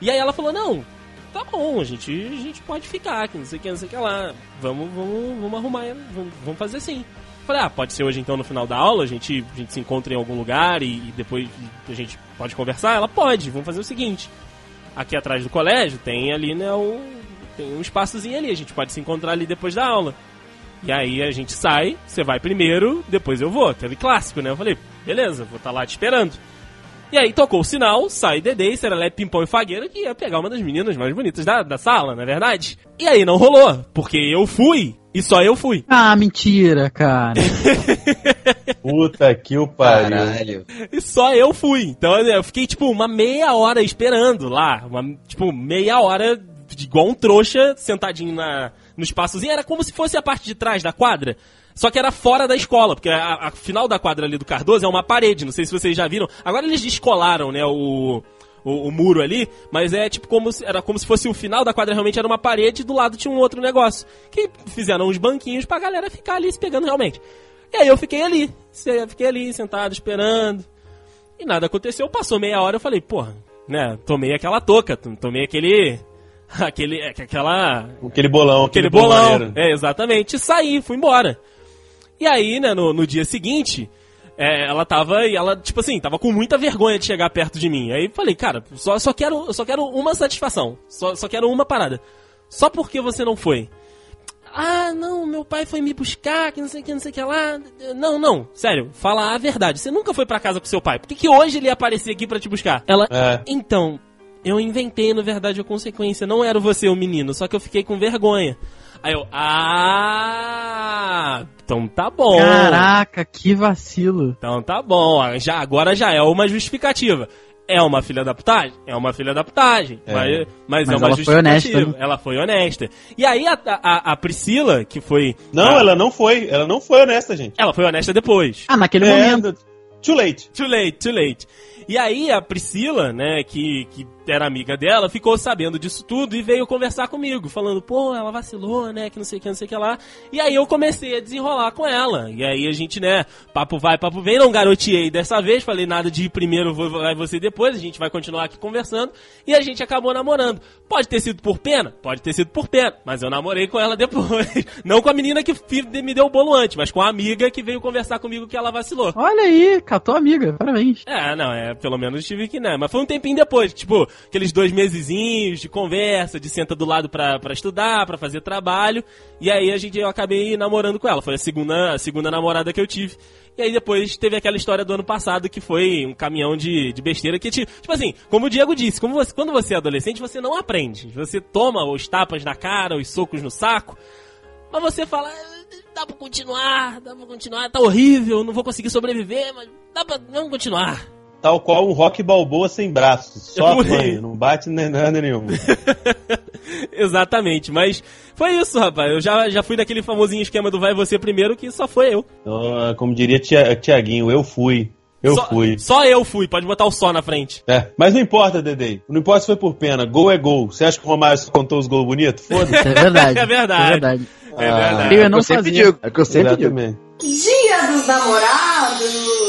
E aí ela falou, não, tá bom, a gente, a gente pode ficar, que não sei o que, não sei o que lá. Vamos, vamos, vamos arrumar, vamos, vamos fazer assim. Falei, ah, pode ser hoje então no final da aula, a gente, a gente se encontra em algum lugar e, e depois a gente pode conversar? Ela pode, vamos fazer o seguinte. Aqui atrás do colégio tem ali, né, um, tem um espaçozinho ali, a gente pode se encontrar ali depois da aula. E aí a gente sai, você vai primeiro, depois eu vou. Aquele clássico, né? Eu falei, beleza, vou estar lá te esperando. E aí tocou o sinal, sai Dedê, Serelé, Pimpão e Fagueira, que ia pegar uma das meninas mais bonitas da, da sala, não é verdade? E aí não rolou, porque eu fui, e só eu fui. Ah, mentira, cara. Puta que o pariu. Caralho. E só eu fui. Então eu fiquei, tipo, uma meia hora esperando lá. Uma, tipo, meia hora, igual um trouxa, sentadinho na, no espaçozinho. Era como se fosse a parte de trás da quadra. Só que era fora da escola, porque a, a final da quadra ali do Cardoso é uma parede, não sei se vocês já viram. Agora eles descolaram, né, o, o, o muro ali, mas é tipo como se, era como se fosse o final da quadra realmente era uma parede e do lado tinha um outro negócio. Que fizeram uns banquinhos pra galera ficar ali se pegando realmente. E aí eu fiquei ali, fiquei ali sentado esperando. E nada aconteceu, passou meia hora, eu falei, porra, né, tomei aquela touca, tomei aquele aquele aquela Aquele bolão, aquele aquele, bolão. É, exatamente. E saí, fui embora. E aí, né, no, no dia seguinte, é, ela tava, e ela, tipo assim, tava com muita vergonha de chegar perto de mim. Aí falei, cara, só, só, quero, eu só quero uma satisfação. Só, só quero uma parada. Só porque você não foi. Ah, não, meu pai foi me buscar, que não sei o que, não sei o que lá. Não, não, sério, fala a verdade. Você nunca foi pra casa com seu pai. Por que, que hoje ele ia aparecer aqui pra te buscar? Ela, É. então, eu inventei, na verdade, a consequência. Não era você o menino, só que eu fiquei com vergonha. Aí eu, ah, então tá bom. Caraca, que vacilo. Então tá bom. Já, agora já é uma justificativa. É uma filha da putagem? É uma filha da putagem. É. Mas, mas, Mas é uma ela foi honesta, justificativa. Ela foi honesta. E aí a, a, a Priscila, que foi. Não, a- ela não foi. Ela não foi honesta, gente. ela foi honesta depois. Ah, naquele É, momento. Too late. Too late, too late. E aí a Priscila, né, que, que era amiga dela, ficou sabendo disso tudo e veio conversar comigo, falando, pô, ela vacilou, né, que não sei o que, não sei o que lá. E aí eu comecei a desenrolar com ela. E aí a gente, né, papo vai, papo vem, não garoteei dessa vez, falei nada de ir primeiro, vou- vai você depois, a gente vai continuar aqui conversando. E a gente acabou namorando. Pode ter sido por pena? Pode ter sido por pena. Mas eu namorei com ela depois. Não com a menina que me deu o bolo antes, mas com a amiga que veio conversar comigo que ela vacilou. Olha aí, catou a amiga, parabéns. É, não, é, pelo menos tive que, né? Mas foi um tempinho depois, tipo, aqueles dois mesezinhos de conversa, de senta do lado pra, pra estudar, pra fazer trabalho. E aí a gente, eu acabei namorando com ela. Foi a segunda, a segunda namorada que eu tive. E aí depois teve aquela história do ano passado que foi um caminhão de, de besteira que, te, tipo assim, como o Diego disse, como você, quando você é adolescente, você não aprende. Você toma os tapas na cara, os socos no saco. Mas você fala, "Ah, dá pra continuar, dá pra continuar, tá horrível, não vou conseguir sobreviver, mas dá pra, vamos continuar. Tal qual um rock balboa sem braços. Só apanha, não bate nem nada nenhum. Exatamente, mas foi isso, rapaz. Eu já, já fui daquele famosinho esquema do vai você primeiro, que só foi eu. Então, como diria Tia- Tiaguinho, eu fui. Eu só, fui. Só eu fui, pode botar o só na frente. É, mas não importa, Dedei. Não importa se foi por pena. Gol é gol. Você acha que o Romário contou os gols bonitos? Foda-se. É verdade. É verdade. É verdade. É Ah, verdade. Eu É o que não eu sempre digo. É que eu sempre digo. Exatamente. Dia dos namorados.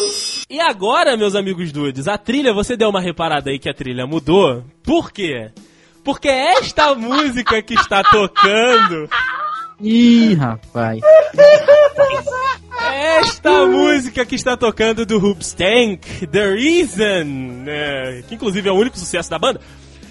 E agora, meus amigos dudes, a trilha, você deu uma reparada aí que a trilha mudou. Por quê? Porque esta música que está tocando, Ih, rapaz. esta música que está tocando do Hoopstank, The Reason, né, que inclusive é o único sucesso da banda,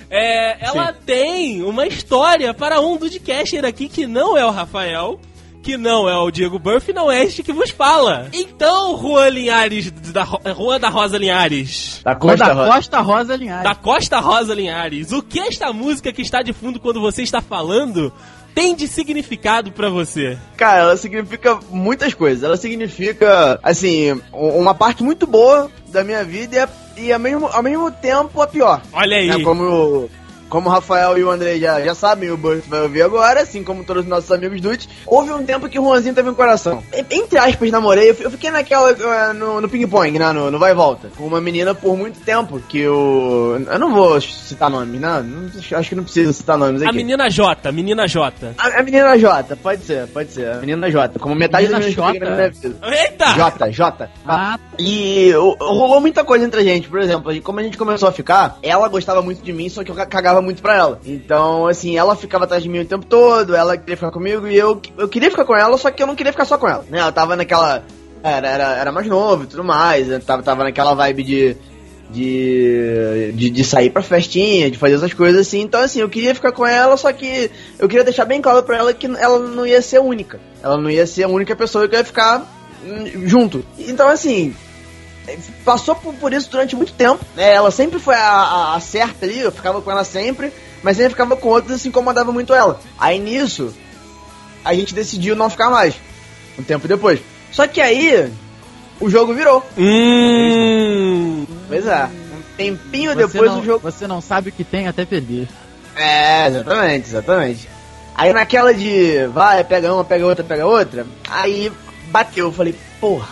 é, ela tem uma história para um Dudcaster aqui que não é o Rafael, que não é o Diego Burff, não é este que vos fala. Então, Juan Linhares, da, Juan da Rosa Linhares, Da Costa, Costa Rosa. Costa Rosa Linhares. da Costa Rosa Linhares, o que esta música que está de fundo quando você está falando tem de significado pra você? Cara, ela significa muitas coisas. Ela significa, assim, um- uma parte muito boa da minha vida e, a- e ao, mesmo, ao mesmo tempo a pior. Olha aí. Né? Como, como o Rafael e o André já, já sabem, o Burt vai ouvir agora, assim como todos os nossos amigos dudes. Houve um tempo que o Juanzinho teve um coração. E- Entre aspas, namorei. Eu fi- eu fiquei naquela, eh, no, no ping-pong, né? No, no vai e volta. Com uma menina por muito tempo, que o... Eu não vou citar nomes, né? Não- acho que não precisa citar nomes aqui. A menina J, menina J. A, a menina Jota, pode ser, pode ser. A menina Jota, como metade Menina das meninas que eu peguei na minha vida. Eita! Jota, Jota. Ah, E o- rolou muita coisa entre a gente, por exemplo, como a gente começou a ficar, ela gostava muito de mim, só que eu ca- cagava muito pra ela. Então, assim, ela ficava atrás de mim o tempo todo, ela queria ficar comigo e eu, eu queria ficar com ela, só que eu não queria ficar só com ela. Né? Ela tava naquela. Era, era, era mais novo e tudo mais, né? tava, tava naquela vibe de. De, de, de sair pra festinha, de fazer essas coisas assim. Então, assim, eu queria ficar com ela, só que eu queria deixar bem claro pra ela que ela não ia ser única. Ela não ia ser a única pessoa que ia ficar hum, junto. Então, assim, passou por, por isso durante muito tempo. né? Ela sempre foi a, a- a certa ali, eu ficava com ela sempre, mas sempre ficava com outras e se incomodava muito ela. Aí nisso, a gente decidiu não ficar mais. Um tempo depois. Só que aí, o jogo virou. Hum. Pois é. Um tempinho você, depois não, o jogo. você não sabe o que tem até perder. É, exatamente, exatamente. Aí naquela de vai, pega uma, pega outra, pega outra, aí bateu, eu falei, porra,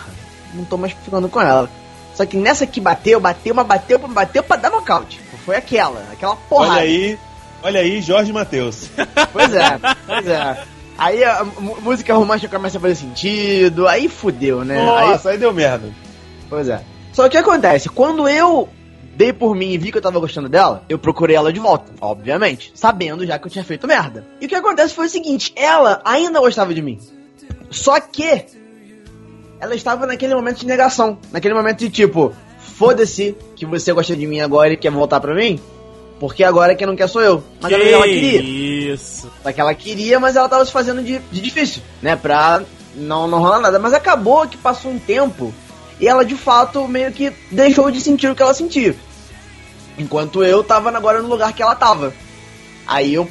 não tô mais ficando com ela. Só que nessa que bateu, bateu, mas bateu, bateu pra dar nocaute. Foi aquela, aquela porrada. Olha aí, olha aí, Jorge Matheus. Pois é, pois é. Aí a música romântica começa a fazer sentido, aí fudeu, né? Aí, Nossa, aí deu merda. pois é. Só que o que acontece? Quando eu dei por mim e vi que eu tava gostando dela, eu procurei ela de volta, obviamente, sabendo já que eu tinha feito merda. E o que acontece foi o seguinte, ela ainda gostava de mim. Só que ela estava naquele momento de negação, naquele momento de tipo, foda-se que você gosta de mim agora e quer voltar pra mim, porque agora quem não quer sou eu. Mas ela, ela queria. Isso. Só que ela queria, mas ela tava se fazendo de, de difícil, né? Pra não, não rolar nada. Mas acabou que passou um tempo e ela de fato meio que deixou de sentir o que ela sentia. Enquanto eu tava agora no lugar que ela tava. Aí eu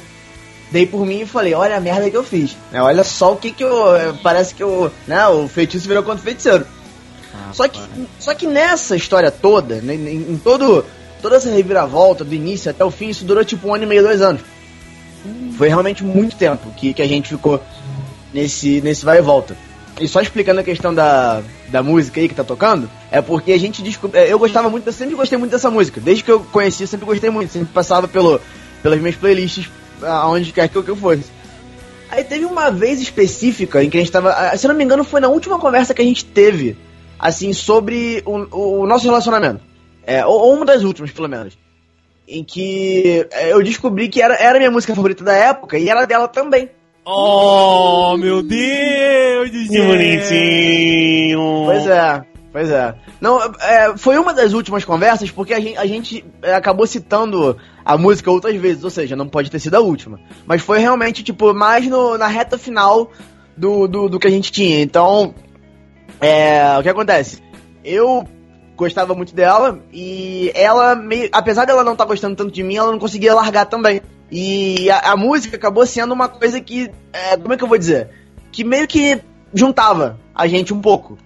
dei por mim e falei, olha a merda que eu fiz. né? Olha só o que que eu. eh, Parece que eu. Né, o feitiço virou contra o feiticeiro. Só que, só que nessa história toda, né, em, em todo, toda essa reviravolta, do início até o fim, isso durou tipo um ano e meio, dois anos. Foi realmente muito tempo que, que a gente ficou nesse, nesse vai e volta. E só explicando a questão da, da música aí que tá tocando, é porque a gente descobriu. Eu gostava muito, eu sempre gostei muito dessa música. Desde que eu conheci, eu sempre gostei muito. Sempre passava pelo, pelas minhas playlists, aonde quer que eu, que eu fosse. Aí teve uma vez específica em que a gente tava. ah, Se eu não me engano, foi na última conversa que a gente teve, assim, sobre o, o nosso relacionamento. É, ou, ou uma das últimas, pelo menos. Em que é, eu descobri que era, era a minha música favorita da época e era dela também. Oh, meu Deus Que bonitinho. Pois é, pois é. Não, é, foi uma das últimas conversas porque a gente, a gente é, acabou citando a música outras vezes, ou seja, não pode ter sido a última. Mas foi realmente, tipo, mais no, na reta final do, do, do que a gente tinha. Então, é, o que acontece? Eu gostava muito dela e ela, meio, apesar dela não estar gostando tanto de mim, ela não conseguia largar também. E a, a música acabou sendo uma coisa que, é, como é que eu vou dizer? Que meio que juntava a gente um pouco.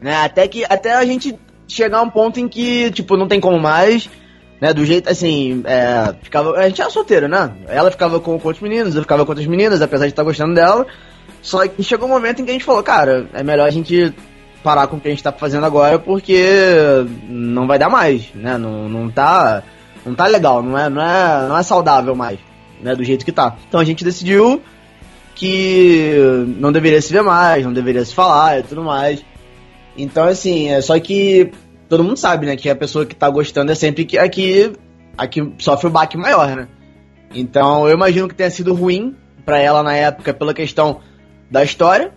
Né? Até que até a gente chegar a um ponto em que, tipo, não tem como mais, né? Do jeito, assim, é, ficava, a gente era solteiro, né? Ela ficava com, com outros meninos, eu ficava com outras meninas, apesar de estar gostando dela. Só que chegou um momento em que a gente falou, cara, é melhor a gente parar com o que a gente tá fazendo agora, porque não vai dar mais, né? Não, não tá. Não tá legal, não é, não é, não é saudável mais, né? Do jeito que tá. Então a gente decidiu que não deveria se ver mais, não deveria se falar e tudo mais. Então, assim, é só que todo mundo sabe, né, que a pessoa que tá gostando é sempre a que, a que sofre o baque maior, né? Então, eu imagino que tenha sido ruim pra ela na época pela questão da história,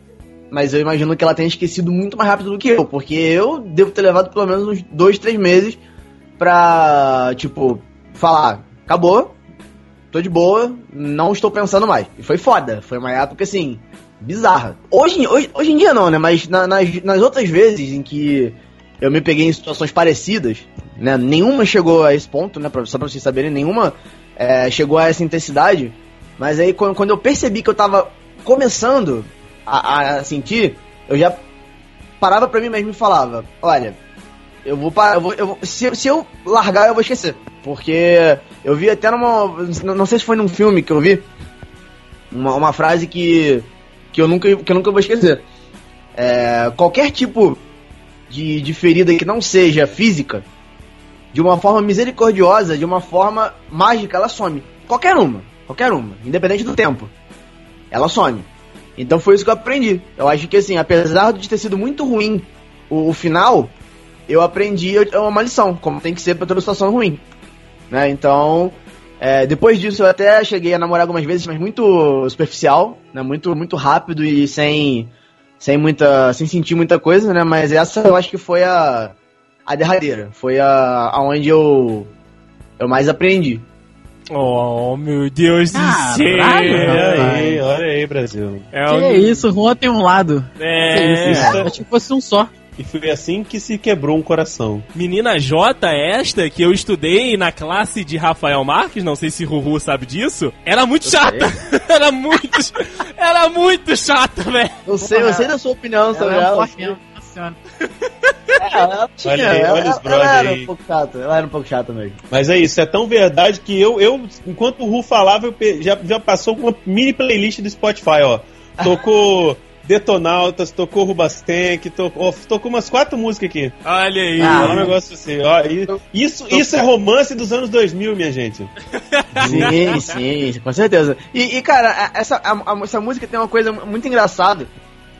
mas eu imagino que ela tenha esquecido muito mais rápido do que eu, porque eu devo ter levado pelo menos uns dois, três meses pra, tipo, falar, acabou, tô de boa, não estou pensando mais. E foi foda, foi uma época assim, bizarra. Hoje, hoje, hoje em dia não, né? Mas na- nas, nas outras vezes em que eu me peguei em situações parecidas, né? Nenhuma chegou a esse ponto, né? Pra, só pra vocês saberem, nenhuma é, chegou a essa intensidade. Mas aí quando, quando eu percebi que eu tava começando a, a sentir, eu já parava pra mim mesmo e falava, olha, eu vou parar, eu vou, eu vou- se, se eu largar eu vou esquecer. Porque eu vi até numa. Não sei se foi num filme que eu vi. Uma, uma frase que. Que eu nunca, que eu nunca vou esquecer. É, qualquer tipo de, de ferida que não seja física, de uma forma misericordiosa, de uma forma mágica, ela some. Qualquer uma. Qualquer uma. Independente do tempo. Ela some. Então foi isso que eu aprendi. Eu acho que assim, apesar de ter sido muito ruim o, o final, eu aprendi é uma lição, como tem que ser pra toda situação ruim. Né? Então, é, depois disso eu até cheguei a namorar algumas vezes, mas muito superficial, né? Muito, muito rápido e sem, sem muita, sem sentir muita coisa, né? Mas essa eu acho que foi a, a derradeira, foi a, aonde eu, eu mais aprendi. Oh, meu Deus do Caralho, céu. Olha aí, olha aí, Brasil. É Que um- isso, Juan tem um lado. É, Que isso, isso. Achei que fosse um só. E foi assim que se quebrou um coração. Menina J, esta que eu estudei na classe de Rafael Marques, não sei se Ruhu sabe disso, era muito chata. era muito, era muito chata, velho. Eu sei, eu sei da sua opinião sobre Ela é ela. É, ela tinha, Olha ela, olha os ela brother era aí. um pouco chata, ela era um pouco chata mesmo. Mas é isso, é tão verdade que eu, eu enquanto o Ru falava, eu já, já passou com uma mini playlist do Spotify, ó. Tocou Detonautas, tocou Rubastank, tocou, tocou umas quatro músicas aqui. Olha aí. Ah, É um negócio assim, ó. e- Isso, isso é romance dos anos 2000, minha gente. Sim, sim, com certeza. E, e, cara, essa, a- a- essa música tem uma coisa muito engraçada.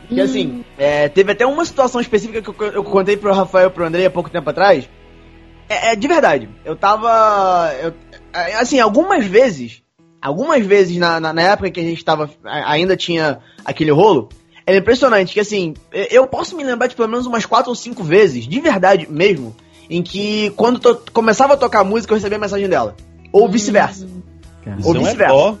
Que assim, é, teve até uma situação específica que eu, eu contei pro Rafael e pro Andrei há pouco tempo atrás. É, é de verdade. Eu tava. eu- é, assim, algumas vezes. Algumas vezes na, na, na época que a gente tava. Ainda tinha aquele rolo. É impressionante que assim, eu- posso me lembrar de pelo menos umas quatro ou cinco vezes, de verdade mesmo, em que quando to- começava a tocar a música eu recebia a mensagem dela. Ou vice-versa. Isso Ou é vice-versa. ó.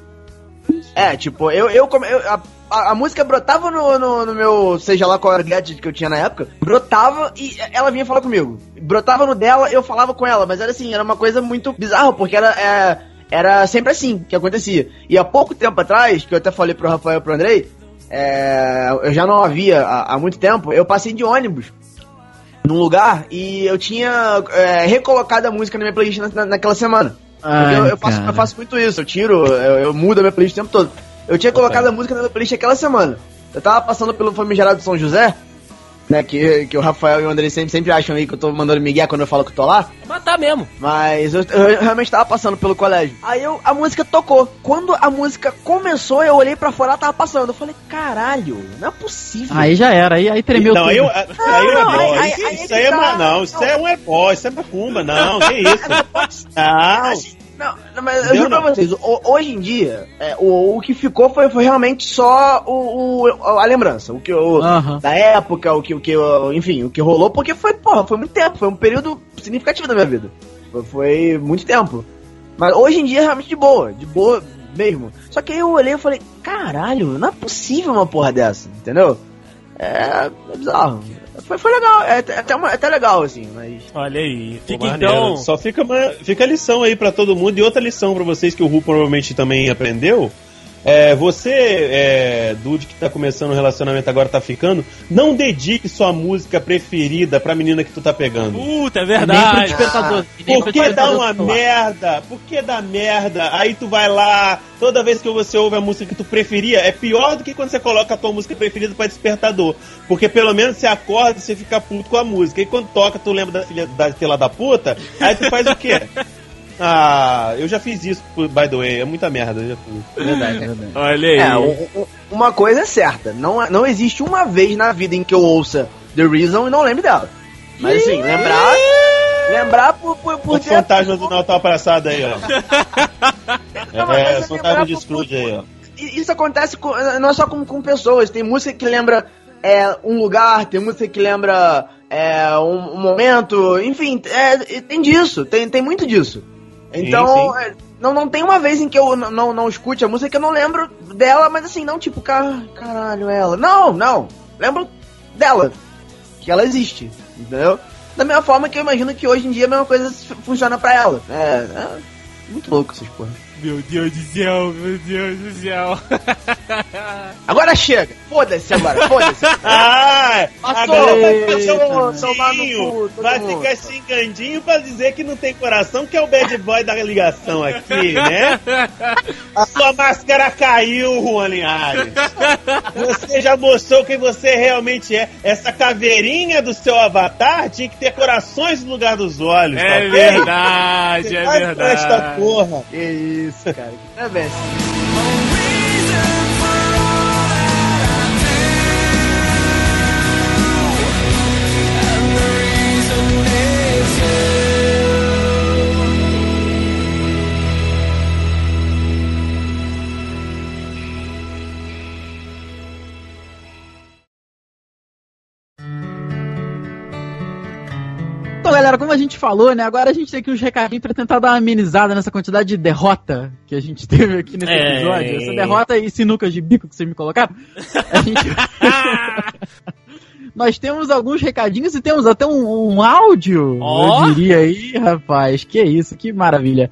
É, tipo, eu, eu, eu- a, a, a música brotava no, no, no meu, seja lá qual era o gadget que eu tinha na época, brotava e ela vinha falar comigo. Brotava no dela eu falava com ela, mas era assim, era uma coisa muito bizarra, porque era, é, era sempre assim que acontecia. E há pouco tempo atrás, que eu até falei pro Rafael e pro Andrei, é, eu já não havia há, há muito tempo, eu passei de ônibus num lugar e eu tinha é, recolocado a música na minha playlist na- na- naquela semana. Ai, eu, eu faço, eu faço muito isso, eu tiro, eu, eu mudo a minha playlist o tempo todo. Eu tinha colocado a música na minha playlist aquela semana. Eu tava passando pelo famigerado São José, né, que, que o Rafael e o André sempre, sempre acham aí que eu tô mandando migué quando eu falo que eu tô lá. Matar mesmo. Mas eu, eu realmente tava passando pelo colégio. Aí eu, a música tocou. Quando a música começou, eu olhei pra fora, ela tava passando. Eu falei, caralho, não é possível. Aí já era, aí, aí tremeu Não, tudo. aí, eu, aí eu não, é aí- boy. aí- Isso, aí isso aí é tá. não, isso Não. é um ebó, isso é macumba, não, que isso. Não, Não, não, mas eu juro pra vocês, o- hoje em dia, é, o, o que ficou foi, foi realmente só o, o- a lembrança. O que o, da época, o que, o que, enfim, o que rolou, porque foi, porra, foi muito tempo, foi um período significativo da minha vida. Foi, foi muito tempo. Mas hoje em dia é realmente de boa, de boa mesmo. Só que aí eu olhei e falei, caralho, não é possível uma porra dessa, entendeu? É, é bizarro. Foi, foi legal, é, até- até, uma- até legal, assim, mas. Olha aí. Fica então. Só fica, uma, fica a lição aí pra todo mundo. E outra lição pra vocês que o Ru provavelmente também aprendeu. É, você, é, Dude, que tá começando um relacionamento agora, tá ficando, não dedique sua música preferida pra menina que tu tá pegando. Puta, é Nem pro verdade. nem pro Porque dá despertador uma celular. merda, porque dá merda. Aí tu vai lá, toda vez que você ouve a música que tu preferia, é pior do que quando você coloca a tua música preferida pra despertador. Porque pelo menos você acorda e você fica puto com a música. E quando toca, tu lembra da filha da filha da puta, aí tu faz o quê? Ah, eu já fiz isso, by the way, é muita merda, eu já fiz. Verdade, verdade. Olha aí. É, um- um- uma coisa é certa. Não, não existe uma vez na vida em que eu ouça The Reason e não lembre dela. Mas assim, lembrar. Lembrar por, por, por O fantasma do Natal passado aí, ó. Não, É, é o fantasma lembrar de por- Scrooge aí, ó. E Isso acontece com- não é só com, com pessoas. Tem música que lembra é, um lugar, tem música que lembra é, um, um momento, enfim, é, tem disso, tem, tem muito disso. Então, sim. é, não, não tem uma vez em que eu não, não escute a música que eu não lembro dela, mas assim, não tipo, car caralho, ela. Não, não. Lembro dela. Que ela existe, entendeu? Da mesma forma que eu imagino que hoje em dia a mesma coisa funciona pra ela. É, é muito louco essas porra. Meu Deus do céu, meu Deus do céu. Agora chega! Foda-se agora, foda-se! Ah, Passou, agora todo Vai mundo. ficar xingandinho pra dizer que não tem coração, que é o bad boy da ligação aqui, né? A sua máscara caiu, Juan Linhares. Você já mostrou quem você realmente é. Essa caveirinha do seu avatar tinha que ter corações no lugar dos olhos, tá É ok? verdade, é com esta verdade. porra. Que isso, cara. Que. Galera, como a gente falou, né? Agora a gente tem aqui uns recadinhos pra tentar dar uma amenizada nessa quantidade de derrota que a gente teve aqui nesse É. episódio. Essa derrota e sinucas de bico que vocês me colocaram. A gente. Nós temos alguns recadinhos e temos até um, um áudio, Ó. eu diria aí, rapaz. Que isso, que maravilha.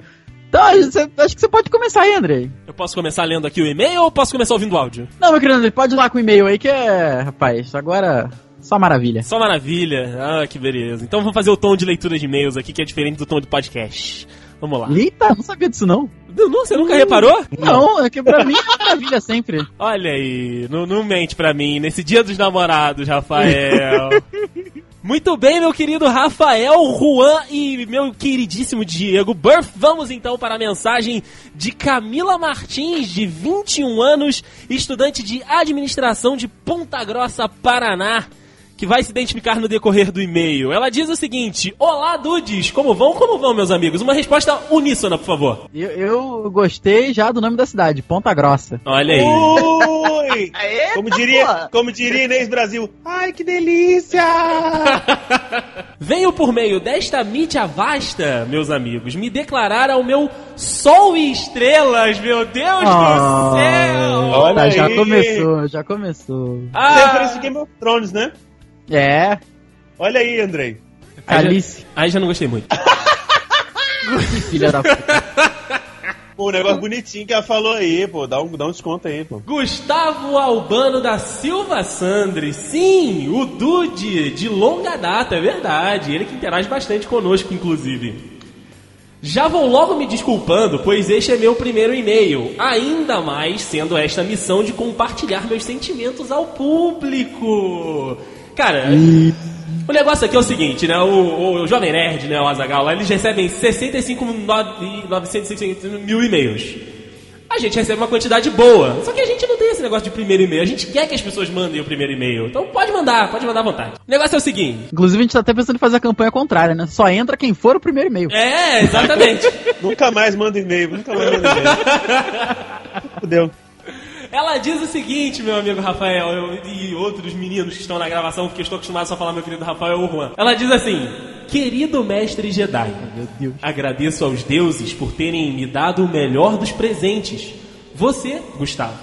Então, acho que você pode começar aí, Andrei. Eu posso começar lendo aqui o e-mail ou posso começar ouvindo o áudio? Não, meu querido Andrei, pode ir lá com o e-mail aí que é, rapaz, agora só maravilha. Só maravilha. Ah, que beleza. Então vamos fazer o tom de leitura de e-mails aqui, que é diferente do tom de podcast. Vamos lá. Eita, não sabia disso não. Não, não, você nunca reparou? Não, é que pra mim é maravilha sempre. Olha aí, não, não mente pra mim, nesse dia dos namorados, Rafael. Muito bem, meu querido Rafael, Juan e meu queridíssimo Diego Burff. Vamos então para a mensagem de Camila Martins, de 21 anos, estudante de administração de Ponta Grossa, Paraná. Que vai se identificar no decorrer do e-mail. Ela diz o seguinte: Olá, dudes! Como vão? Como vão, meus amigos? Uma resposta uníssona, por favor. Eu, eu gostei já do nome da cidade, Ponta Grossa. Olha aí. Ui! Como diria, porra. como diria Inês Brasil, ai que delícia! Venho por meio desta mídia vasta, meus amigos, me declarar ao meu sol e estrelas, meu Deus Ah, do céu! Olha tá, já começou, já começou. Você Ah, referência Game of Thrones, né? É, Olha aí, Andrei. Alice, aí já não gostei muito. filha da puta. Pô, um negócio bonitinho que ela falou aí, pô. Dá um, dá um desconto aí, pô. Gustavo Albano da Silva Sandri, sim, o Dude, de longa data, é verdade. Ele que interage bastante conosco, inclusive. Já vou logo me desculpando, pois este é meu primeiro e-mail. Ainda mais sendo esta missão de compartilhar meus sentimentos ao público. Cara, o negócio aqui é o seguinte, né? O, o Jovem Nerd, né? O Azagal, lá, eles recebem 65.950 mil e-mails. A gente recebe uma quantidade boa. Só que a gente não tem esse negócio de primeiro e-mail. A gente quer que as pessoas mandem o primeiro e-mail. Então pode mandar, pode mandar à vontade. O negócio é o seguinte. Inclusive, a gente tá até pensando em fazer a campanha contrária, né? Só entra quem for o primeiro e-mail. É, exatamente. Nunca mais manda e-mail, nunca mais manda e-mail. Fudeu. Ela diz o seguinte, meu amigo Rafael eu- e outros meninos que estão na gravação, porque estou acostumado só a falar meu querido Rafael ou Juan. Ela diz assim: Querido mestre Jedi, Meu Deus. agradeço aos deuses por terem me dado o melhor dos presentes. Você, Gustavo,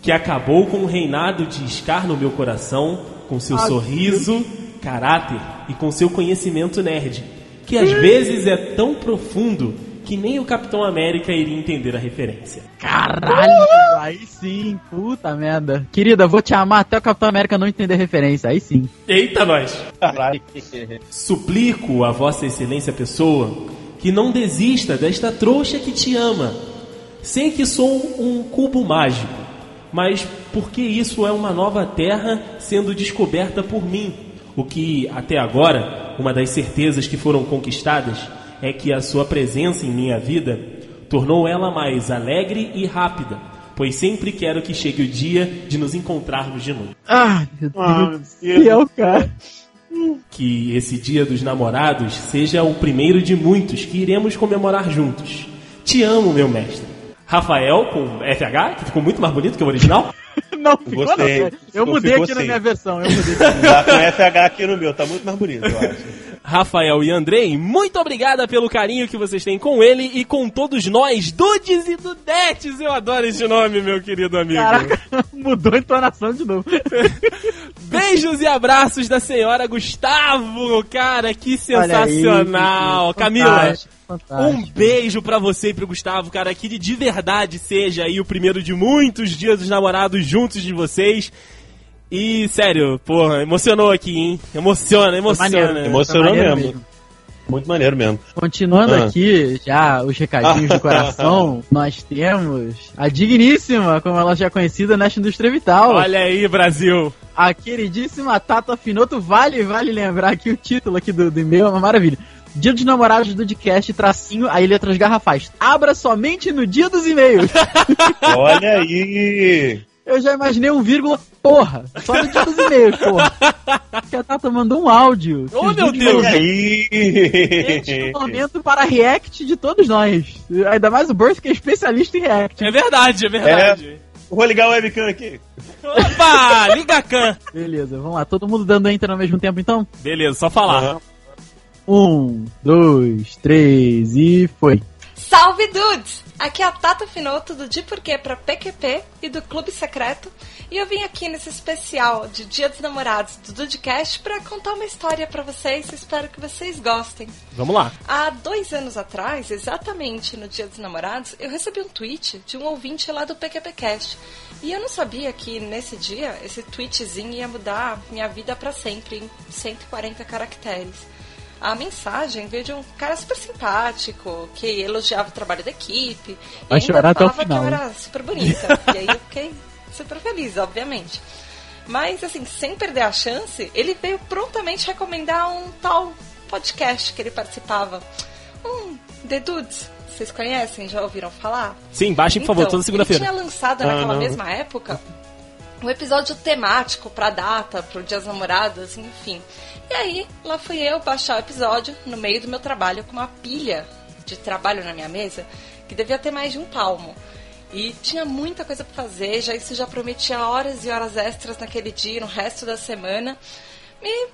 que acabou com o reinado de Scar no meu coração, com seu sorriso, caráter e com seu conhecimento nerd, que às vezes é tão profundo que nem o Capitão América iria entender a referência. Caralho, aí sim, puta merda. Querida, vou te amar até o Capitão América não entender a referência, aí sim. Eita, nós! Caralho. Suplico a Vossa Excelência Pessoa que não desista desta trouxa que te ama. Sei que sou um cubo mágico, mas porque isso é uma nova terra sendo descoberta por mim. O que, até agora, uma das certezas que foram conquistadas é que a sua presença em minha vida tornou ela mais alegre e rápida, pois sempre quero que chegue o dia de nos encontrarmos de novo. Ah, meu Ah, Deus do céu, cara. Que esse dia dos namorados seja o primeiro de muitos que iremos comemorar juntos. Te amo, meu mestre. Rafael com FH, que ficou muito mais bonito que o original. Não, ficou não. Gostei. cara. Eu Ficou- mudei ficou aqui na minha versão, eu mudei. Tá com FH aqui no meu, tá muito mais bonito, eu acho. Rafael e Andrei, muito obrigada pelo carinho que vocês têm com ele e com todos nós, Dudes e Dudetes. Eu adoro esse nome, meu querido amigo. Caraca, mudou a entonação de novo. Beijos e abraços da senhora Gustavo, cara, que aí, sensacional. que- Camila, fantástico, fantástico. um beijo pra você e pro Gustavo, cara, que de verdade seja aí o primeiro de muitos dias dos namorados juntos de vocês. E, sério, porra, emocionou aqui, hein? Emociona, emociona. maneiro. Emocionou mesmo. mesmo. Muito maneiro mesmo. Continuando Ah. aqui, já os recadinhos do coração, nós temos a digníssima, como ela já é conhecida, nesta indústria vital. Olha aí, Brasil. A queridíssima Tata Finoto, vale, vale lembrar aqui o título aqui do, do e-mail, é uma maravilha. Dia dos namorados do podcast, tracinho, aí letras garrafais. Abra somente no dia dos e-mails. Olha aí! Eu já imaginei um vírgula, porra. Só no dia dos e-mails, porra. Que a Tata mandou um áudio. Oh, Os meu Deus. Este é aí! um momento para react de todos nós. Ainda mais o Burst, que é especialista em react. É verdade, é verdade. Vou ligar o webcam aqui. Opa, liga a can. Beleza, vamos lá. Todo mundo dando enter ao mesmo tempo, então? Beleza, só falar. Aham. Um, dois, três e foi. Salve dudes! Aqui é a Tata Finoto do De Porquê pra PQP e do Clube Secreto. E eu vim aqui nesse especial de Dia dos Namorados do Dudecast pra contar uma história pra vocês. Espero que vocês gostem. Vamos lá. Há dois anos atrás, exatamente no Dia dos Namorados, eu recebi um tweet de um ouvinte lá do PQPcast. E eu não sabia que nesse dia esse tweetzinho ia mudar minha vida pra sempre, em 140 caracteres. A mensagem veio de um cara super simpático, que elogiava o trabalho da equipe. Vai e ainda chorar até o falava final, que eu era super bonita. e aí eu fiquei super feliz, obviamente. Mas, assim, sem perder a chance, ele veio prontamente recomendar um tal podcast que ele participava. Um The Dudes. Vocês conhecem? Já ouviram falar? Sim, baixem, por favor, Então, toda segunda-feira. Ele tinha lançado Ah, naquela não. mesma época um episódio temático pra data, pro Dia das Namoradas, enfim. E aí, lá fui eu baixar o episódio no meio do meu trabalho com uma pilha de trabalho na minha mesa que devia ter mais de um palmo. E tinha muita coisa pra fazer, já isso já prometia horas e horas extras naquele dia, no resto da semana. E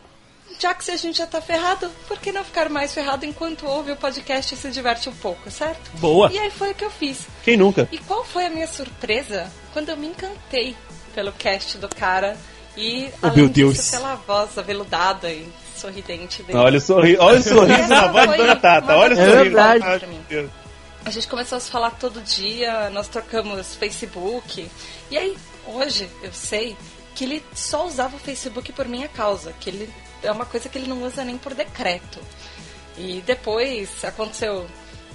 já que se a gente já tá ferrado, por que não ficar mais ferrado enquanto ouve o podcast e se diverte um pouco, certo? Boa. E aí foi o que eu fiz. Quem nunca? E qual foi a minha surpresa quando eu me encantei pelo cast do cara e Oh, meu Deus. disso, pela voz aveludada e sorridente dele. Olha o sorriso, olha o sorriso na voz foi Dona Tata. Olha o É sorriso. verdade. Meu Deus. A gente começou a se falar todo dia, nós trocamos Facebook. E aí, hoje, eu sei que ele só usava o Facebook por minha causa, que ele é uma coisa que ele não usa nem por decreto. E depois aconteceu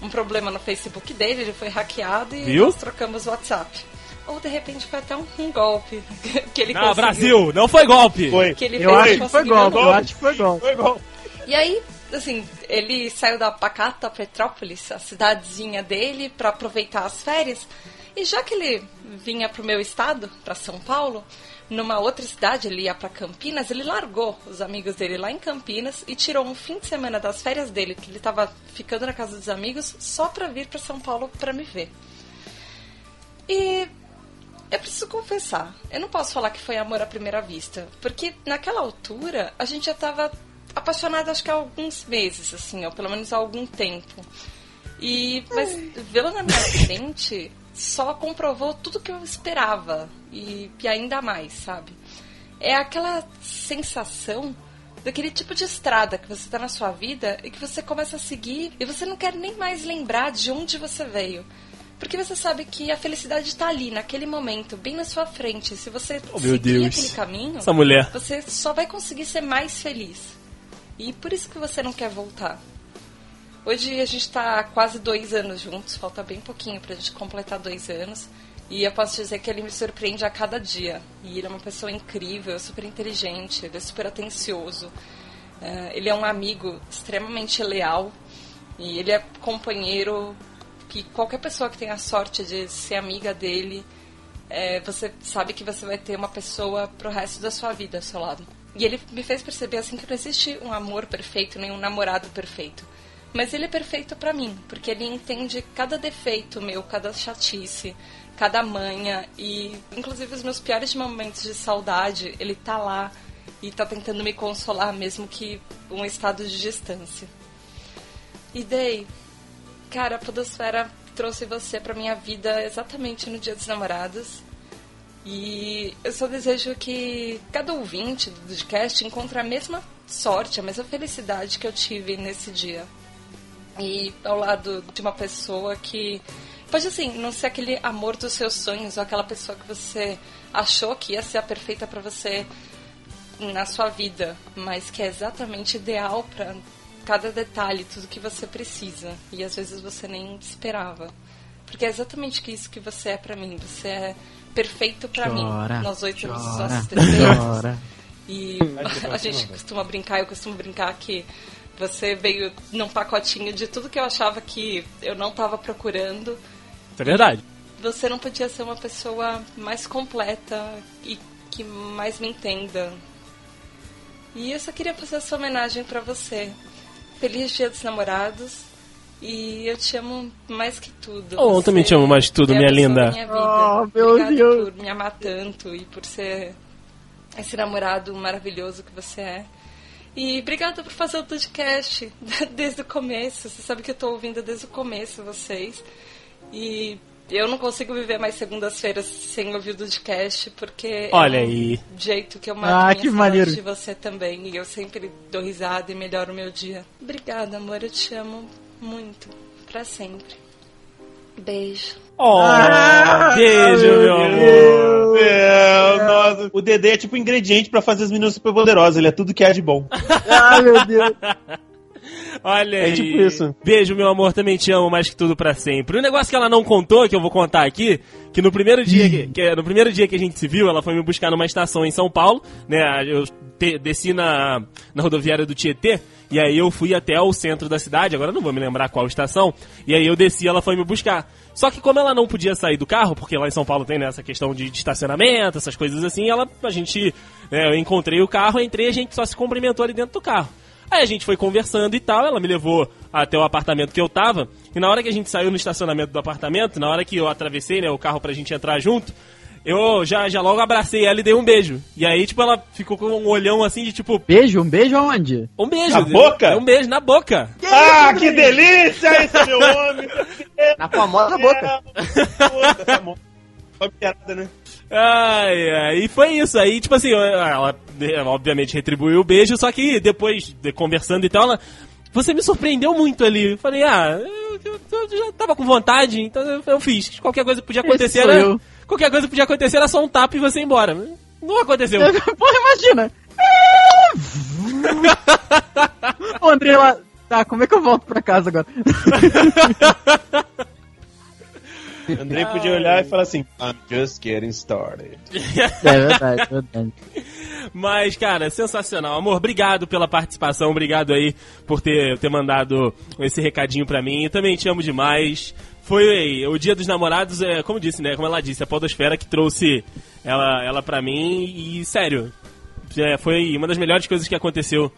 um problema no Facebook dele, ele foi hackeado e Viu? nós trocamos WhatsApp. Ou de repente foi até um, um golpe que ele Não, conseguiu. Brasil, não foi golpe. Foi. Que ele Eu fez acho e que foi golpe, eu golpe. acho que foi golpe. Foi igual. E aí, assim, ele saiu da pacata Petrópolis, a cidadezinha dele, para aproveitar as férias. E já que ele vinha pro meu estado, para São Paulo, numa outra cidade, ele ia para Campinas, ele largou os amigos dele lá em Campinas e tirou um fim de semana das férias dele, que ele estava ficando na casa dos amigos, só para vir para São Paulo para me ver. E eu preciso confessar, eu não posso falar que foi amor à primeira vista, porque naquela altura a gente já estava apaixonado acho que há alguns meses, assim, ou pelo menos há algum tempo. E mas vê-lo na minha frente só comprovou tudo que eu esperava e, e ainda mais, sabe? É aquela sensação daquele tipo de estrada que você tá na sua vida e que você começa a seguir e você não quer nem mais lembrar de onde você veio. Porque você sabe que a felicidade está ali, naquele momento, bem na sua frente. Se você Oh, seguir aquele caminho, Essa mulher. você só vai conseguir ser mais feliz. E por isso que você não quer voltar. Hoje a gente tá há quase dois anos juntos, falta bem pouquinho pra gente completar dois anos. E eu posso dizer que ele me surpreende a cada dia. E ele é uma pessoa incrível, super inteligente, ele é super atencioso. Eh, ele é um amigo extremamente leal. E ele é companheiro que qualquer pessoa que tenha a sorte de ser amiga dele, é, você sabe que você vai ter uma pessoa pro resto da sua vida ao seu lado. E ele me fez perceber assim que não existe um amor perfeito, nem um namorado perfeito. Mas ele é perfeito pra mim, porque ele entende cada defeito meu, cada chatice, cada manha e inclusive os meus piores momentos de saudade, ele tá lá e tá tentando me consolar mesmo que um estado de distância. E Day, cara, a Podosfera trouxe você pra minha vida exatamente no Dia dos Namorados. E eu só desejo que cada ouvinte do podcast encontre a mesma sorte, a mesma felicidade que eu tive nesse dia. E ao lado de uma pessoa que pode assim, não ser aquele amor dos seus sonhos, ou aquela pessoa que você achou que ia ser a perfeita pra você na sua vida, mas que é exatamente ideal pra cada detalhe, tudo que você precisa. E às vezes você nem esperava. Porque é exatamente isso que você é pra mim. Você é perfeito pra mim. Nós oito temos os nossos defeitos. E a gente costuma brincar, eu costumo brincar que você veio num pacotinho de tudo que eu achava que eu não estava procurando. É verdade. Você não podia ser uma pessoa mais completa e que mais me entenda. E eu só queria fazer essa homenagem pra você. Feliz Dia dos Namorados. E eu te amo mais que tudo. Oh, eu também te amo mais que tudo, é minha linda. da Minha vida. Oh, meu Obrigada Deus. por me amar tanto e por ser esse namorado maravilhoso que você é. E obrigada por fazer o podcast desde o começo. Você sabe que eu tô ouvindo desde o começo vocês. E eu não consigo viver mais segundas-feiras sem ouvir o podcast, porque Olha é um aí. jeito que eu mato Ah, que maneiro. de você também. E eu sempre dou risada e melhoro o meu dia. Obrigada, amor. Eu te amo muito. Pra sempre. Beijo. Oh, Ah, beijo, meu meu amor. Deus. É. O Dedê é tipo ingrediente pra fazer as meninas super poderosas. Ele é tudo que há de bom. Ai, meu Deus. Olha É aí. tipo isso. Beijo, meu amor, também te amo mais que tudo pra sempre. Um negócio que ela não contou, que eu vou contar aqui, que no primeiro dia que, que- no primeiro dia que a gente se viu, ela foi me buscar numa estação em São Paulo, né? Eu te- desci na, na rodoviária do Tietê, e aí eu fui até o centro da cidade, agora não vou me lembrar qual estação, e aí eu desci ela foi me buscar. Só que como ela não podia sair do carro, porque lá em São Paulo tem né, essa questão de, de estacionamento, essas coisas assim, ela, a gente, né, eu encontrei o carro, entrei, a gente só se cumprimentou ali dentro do carro. Aí a gente foi conversando e tal, ela me levou até o apartamento que eu tava, e na hora que a gente saiu no estacionamento do apartamento, na hora que eu atravessei, né, o carro pra gente entrar junto, eu já, já logo abracei ela e dei um beijo. E aí, tipo, ela ficou com um olhão assim de tipo, Beijo, um beijo aonde? um beijo. Na boca? Um beijo na boca. Ah, que delícia! Esse é meu homem! Na famosa boca. Puta, tá piada, né? Ai, ai, e foi isso. Aí, tipo assim, ela eh, obviamente retribuiu o beijo, só que depois, de conversando e tal, ela. Você me surpreendeu muito ali. Eu falei, ah, eu, eu- eu já tava com vontade, então eu, fiz. Qualquer coisa que podia acontecer era. eu. Qualquer coisa que podia acontecer era só um tapa e você ir embora. Não aconteceu. Porra, imagina. Ô, André, lá... Tá, como é que eu volto pra casa agora? Andrei podia olhar e falar assim: I'm just getting started. É verdade, é verdade. Mas, cara, sensacional. Amor, obrigado pela participação, obrigado aí por ter, ter mandado esse recadinho pra mim. Eu também te amo demais. Foi o Dia dos Namorados, é, como disse, né? Como ela disse, a Podosfera que trouxe ela, ela pra mim e, sério, é, foi uma das melhores coisas que aconteceu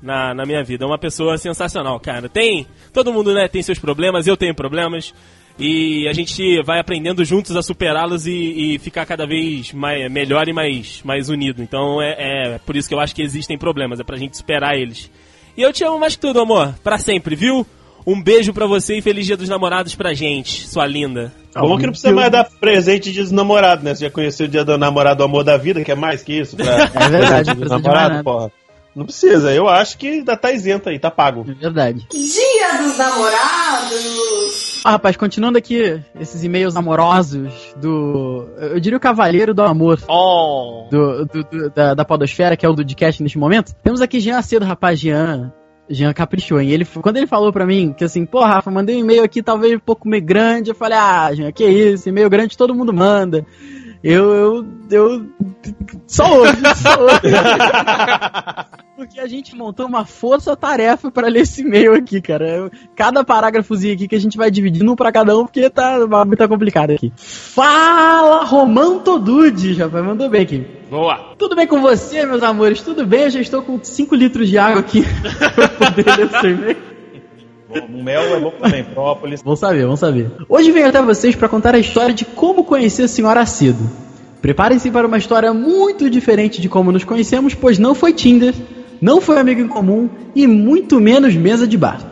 na, na minha vida. É uma pessoa sensacional, cara. Tem. Todo mundo, né, tem seus problemas, eu tenho problemas. E a gente vai aprendendo juntos a superá-los e, e ficar cada vez mais, melhor e mais, mais unido. Então é, é por isso que eu acho que existem problemas, é pra gente superar eles. E eu te amo mais que tudo, amor. Pra sempre, viu? Um beijo pra você e feliz dia dos namorados pra gente, sua linda. Bom que não precisa mais dar presente de namorado, né? Você já conheceu o dia do namorado, o amor da vida, que é mais que isso? Pra... É verdade, não precisa namorado, porra. Não precisa, eu acho que ainda tá isento aí, tá pago. É verdade. Dia dos namorados. Ah, rapaz, continuando aqui esses e-mails amorosos do. Eu diria o Cavaleiro do Amor. Oh. Do, do- do- da, da Podosfera, que é o do podcast neste momento. Temos aqui Jean Cedo, rapaz, Jean. Jean caprichou, hein? Ele, quando ele falou pra mim que assim, pô, Rafa, mandei um e-mail aqui talvez um pouco meio grande. Eu falei, ah, Jean, que isso, e-mail grande todo mundo manda. Eu, eu, eu. Só hoje, só hoje. Porque a gente montou uma força-tarefa pra ler esse e-mail aqui, cara. Eu- cada parágrafozinho aqui que a gente vai dividindo um pra cada um, porque tá, tá complicado aqui. Fala, Romão Todude, rapaz, mandou bem aqui. Boa. Tudo bem com você, meus amores? Tudo bem? Eu já estou com 5 litros de água aqui pra poder ler seu e-mail. O mel é bom também, própolis. Vão saber, vão saber. Hoje venho até vocês para contar a história de como conhecer a senhora Acedo. Preparem-se para uma história muito diferente de como nos conhecemos, pois não foi Tinder, não foi amigo em comum e muito menos mesa de bar.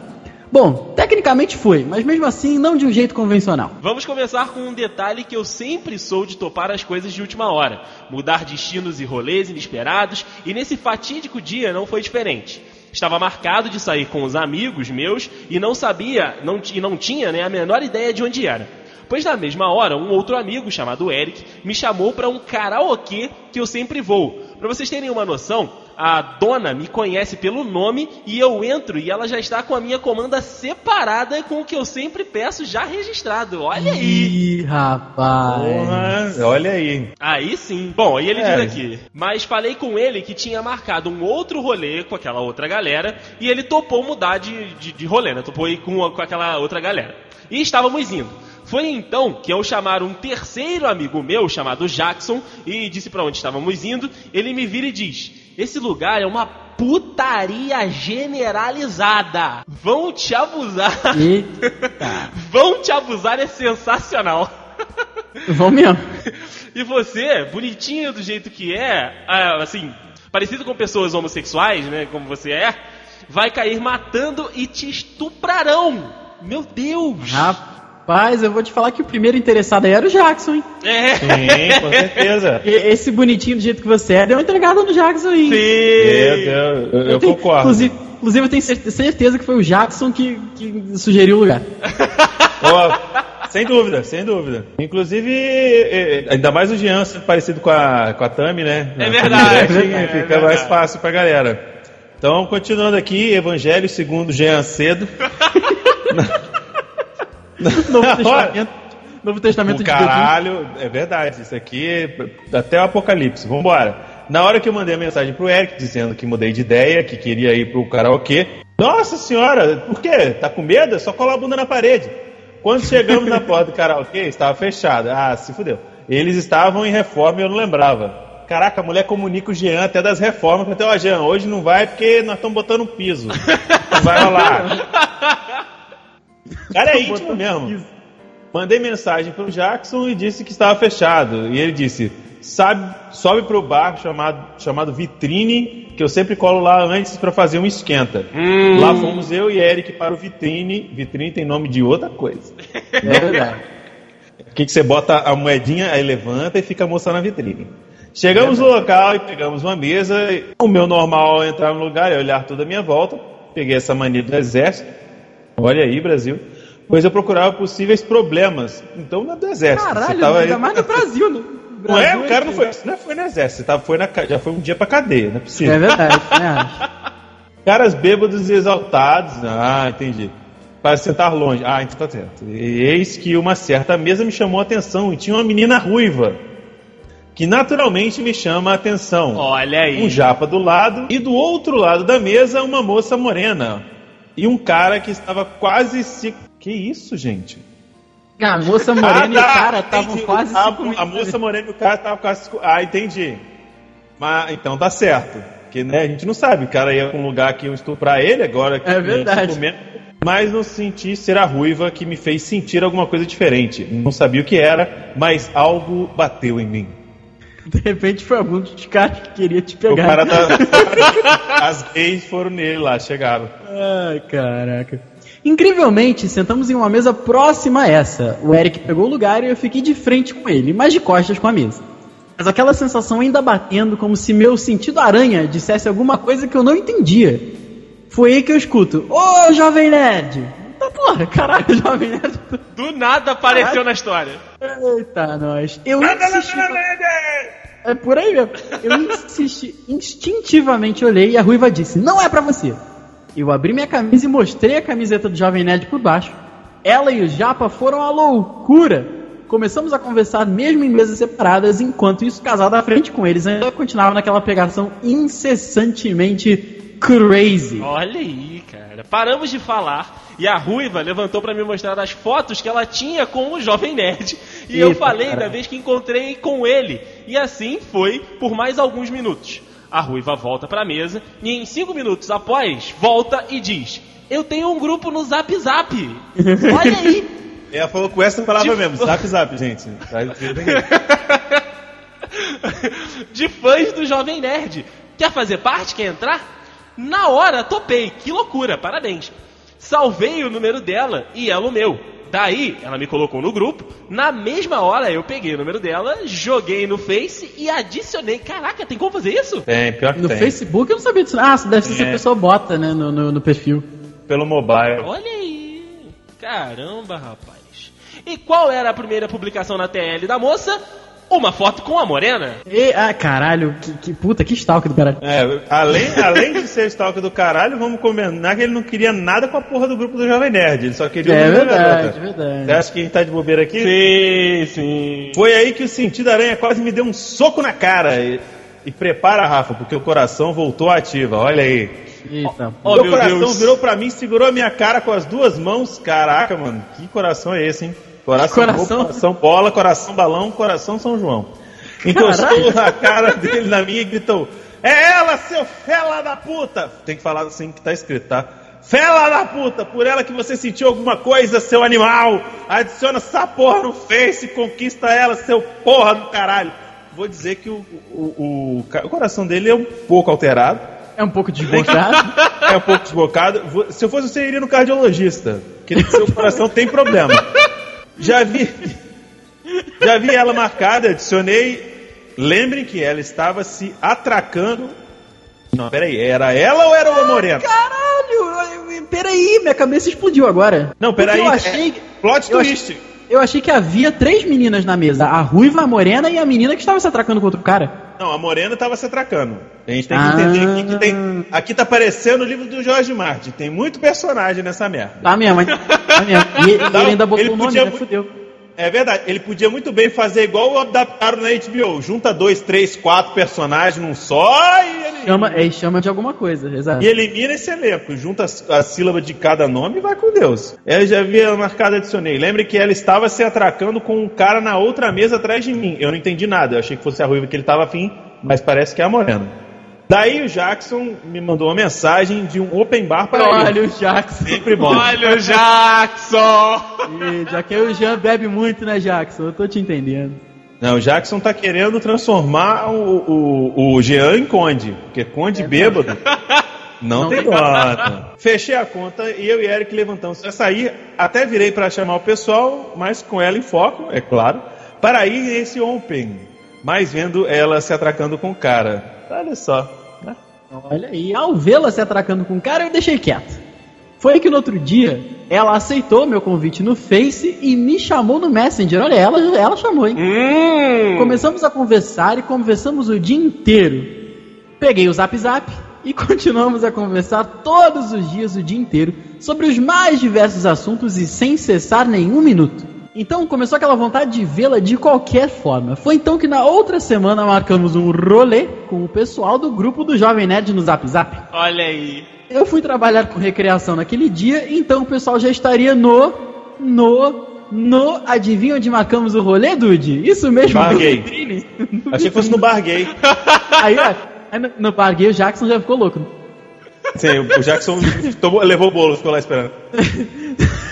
Bom, tecnicamente foi, mas mesmo assim não de um jeito convencional. Vamos começar com um detalhe que eu sempre sou de topar as coisas de última hora, mudar destinos e rolês inesperados, e nesse fatídico dia não foi diferente. Estava marcado de sair com os amigos meus e não sabia, não, e não tinha né, a menor ideia de onde era. Pois na mesma hora, um outro amigo chamado Eric me chamou para um karaokê que eu sempre vou. Para vocês terem uma noção, a dona me conhece pelo nome e eu entro e ela já está com a minha comanda separada com o que eu sempre peço já registrado. Olha aí! Ih, rapaz. Porra, olha aí. Aí sim. Bom, aí ele É. diz aqui. Mas falei com ele que tinha marcado um outro rolê com aquela outra galera e ele topou mudar de, de, de rolê, né? Topou ir com, com aquela outra galera. E estávamos indo. Foi então que ao chamar um terceiro amigo meu chamado Jackson e disse pra onde estávamos indo, ele me vira e diz: Esse lugar é uma putaria generalizada. Vão te abusar. Vão te abusar é sensacional. Vamos mesmo. E você, bonitinho do jeito que é, ah, assim, parecido com pessoas homossexuais, né, como você é, vai cair matando e te estuprarão. Meu Deus! Rapaz, eu vou te falar que o primeiro interessado aí era o Jackson, hein? É. Sim, com certeza. E- Esse bonitinho do jeito que você é, deu uma entregada no Jackson. Meu Sim. Deus, eu, eu tenho- concordo. Inclusive, inclusive, eu tenho cer- certeza que foi o Jackson que, que sugeriu o lugar. Ó, sem dúvida, sem dúvida. Inclusive, ainda mais o Jean sendo parecido com a, com a Tami, né? É verdade, Tami é Fica verdade. mais fácil pra galera. Então, continuando aqui, Evangelho segundo Jean Cedo. Novo Testamento, Novo Testamento O de caralho, é verdade, isso aqui é até o apocalipse. Vambora. Na hora que eu mandei a mensagem pro Eric dizendo que mudei de ideia, que queria ir pro karaokê. Nossa senhora, por quê? Tá com medo? É só colar a bunda na parede. Quando chegamos na porta do karaokê, estava fechada. Ah, se fudeu. Eles estavam em reforma e eu não lembrava. Caraca, a mulher comunica o Jean até das reformas. Até, ó, Jean, hoje não vai porque nós estamos botando um piso. Não vai rolar. Cara, é íntimo mesmo. Mandei mensagem pro Jackson e disse que estava fechado. E ele disse: Sabe, sobe pro bar chamado, chamado Vitrine, que eu sempre colo lá antes para fazer um esquenta. Lá fomos eu e Eric para o Vitrine. Vitrine tem nome de outra coisa. É verdade. O que, que você bota a moedinha, aí levanta e fica a moça na vitrine. Chegamos no local e pegamos uma mesa. O meu normal é entrar no lugar e olhar toda a minha volta. Peguei essa mania do exército. Olha aí, Brasil. Pois eu procurava possíveis problemas. Então não é do exército. você Caralho, tava ainda aí- mais no Brasil. No Não é? Brasil O cara não foi, não foi no exército. Você tava, foi na, já foi um dia pra cadeia, não é possível. É verdade, né? Caras bêbados e exaltados. Ah, entendi. Para sentar longe. Ah, então tá certo. E eis que uma certa mesa me chamou a atenção e tinha uma menina ruiva. Que naturalmente me chama a atenção. Olha aí. Um japa do lado e do outro lado da mesa uma moça morena. E um cara que estava quase se. Que isso, gente? A moça morena e o tá, cara estavam quase a, se a moça morena e o cara estavam quase Ah, entendi. Mas então tá certo. Porque né, a gente não sabe, o cara ia pra um lugar que iam estuprar ele agora. que É verdade. comendo. Mas não senti ser a ruiva que me fez sentir alguma coisa diferente. Não sabia o que era, mas algo bateu em mim. De repente foi algum dos caras que queria te O pegar. cara tá... As gays foram nele lá, chegaram. Ai, caraca. Incrivelmente, sentamos em uma mesa próxima a essa. O Eric pegou o lugar e eu fiquei de frente com ele, mas de costas com a mesa. mas aquela sensação ainda batendo, como se meu sentido aranha dissesse alguma coisa que eu não entendia. Foi aí que eu escuto: Ô, Jovem Nerd! Porra, caralho, Jovem Nerd. Do nada apareceu na história. Eita, nós. Eu insisti. É por aí mesmo. Eu insisti, instintivamente olhei e a ruiva disse: Não é pra você. Eu abri minha camisa e mostrei a camiseta do Jovem Nerd por baixo. Ela e o Japa foram à loucura. Começamos a conversar mesmo em mesas separadas, enquanto isso, casado à frente com eles, ainda continuava naquela pegação incessantemente crazy. Olha aí, cara. Paramos de falar e a Ruiva levantou pra me mostrar as fotos que ela tinha com o Jovem Nerd. E eu Eita, falei cara. da vez que encontrei com ele. E assim foi por mais alguns minutos. A Ruiva volta pra mesa e em cinco minutos após, volta e diz: Eu tenho um grupo no Zap Zap. Olha aí. Ela falou com essa palavra Tipo- mesmo, zap zap, gente. De fãs do Jovem Nerd. Quer fazer parte? Quer entrar? Na hora, topei. Que loucura, parabéns. Salvei o número dela e ela o meu. Daí, ela me colocou no grupo. Na mesma hora, eu peguei o número dela, joguei no Face e adicionei. Caraca, tem como fazer isso? Tem, pior que No tem. Facebook eu não sabia disso. Ah, deve ser se É. a pessoa bota, né, no, no, no perfil. Pelo mobile. Olha aí. Caramba, rapaz. E qual era a primeira publicação na TL da moça? Uma foto com a morena. E, ah, caralho, que, que puta, que stalker do caralho. É, além, além de ser stalker do caralho, vamos combinar que ele não queria nada com a porra do grupo do Jovem Nerd. Ele só queria É o verdade, garota. verdade. Você acha que a gente tá de bobeira aqui? Sim, sim. Foi aí que o sentido aranha quase me deu um soco na cara. E, e prepara, Rafa, porque o coração voltou ativa. Olha aí. Eita, meu meu coração Deus. virou pra mim, segurou a minha cara com as duas mãos. Caraca, mano, que coração é esse, hein? Coração, Coração? boa, coração bola, coração balão, coração São João. Encostou na cara dele na minha e gritou: É ela, seu fela da puta! Tem que falar assim que tá escrito, tá? Fela da puta, por ela que você sentiu alguma coisa, seu animal! Adiciona essa porra no Face, conquista ela, seu porra do caralho! Vou dizer que o, o, o, o coração dele é um pouco alterado. é um pouco desbocado. É um pouco desbocado. Se eu fosse você, iria no cardiologista. Porque seu coração tem problema. Já vi. Já vi ela marcada, adicionei. Lembrem que ela estava se atracando. Não, peraí, era ela ou era o Moreno? Caralho, peraí, minha cabeça explodiu agora. Não, peraí. Porque Eu achei, é plot eu twist. eu achei que havia três meninas na mesa: a ruiva, a morena e a menina que estava se atracando com outro cara. Não, a Morena estava se atracando. A gente tem que Ah. entender aqui que tem. Aqui tá aparecendo o livro do Jorge Martin. Tem muito personagem nessa merda. Tá mesmo, hein? Tá mesmo. E, ele ainda botou ele o nome, podia né? Fudeu. É verdade, ele podia muito bem fazer igual adaptaram na HBO. Junta dois, três, quatro personagens num só e, ele- Chama, é, chama de alguma coisa, exato. e elimina esse elenco. Junta as- a sílaba de cada nome e vai com Deus. Ela já havia marcado, adicionei. Lembre que ela estava se atracando com um cara na outra mesa atrás de mim. Eu não entendi nada, eu achei que fosse a ruiva que ele estava afim, mas parece que é a morena. Daí o Jackson me mandou uma mensagem de um open bar para Olha ele. o Jackson. Sempre bom. Olha o Jackson! Ih, Já que o Jean bebe muito, né, Jackson? Eu tô te entendendo. Não, o Jackson tá querendo transformar o, o, o Jean em Conde, porque Conde bêbado não, Não tem nota. Fechei a conta e eu e Eric levantamos pra sair. Até virei pra chamar o pessoal, mas com ela em foco, é claro, para ir nesse Open. Mas vendo ela se atracando com o cara. Olha só. né? Olha aí, ao vê-la se atracando com o cara, eu deixei quieto. Foi que no outro dia, ela aceitou meu convite no Face e me chamou no Messenger. Olha, ela, ela chamou, hein? Hum. Começamos a conversar e conversamos o dia inteiro. Peguei o Zap Zap e continuamos a conversar todos os dias, o dia inteiro, sobre os mais diversos assuntos e sem cessar nenhum minuto. Então começou aquela vontade de vê-la de qualquer forma. Foi então que na outra semana marcamos um rolê com o pessoal do grupo do Jovem Nerd no Zap Zap. Olha aí. Eu fui trabalhar com recreação naquele dia, então o pessoal já estaria no. no. no. Adivinha onde marcamos o rolê, Dude? Isso mesmo, Bar no gay. Achei que fosse no bar gay. Aí, ó, aí no, no bar gay, o Jackson já ficou louco. Sim, o Jackson tomou- levou o bolo, ficou lá esperando.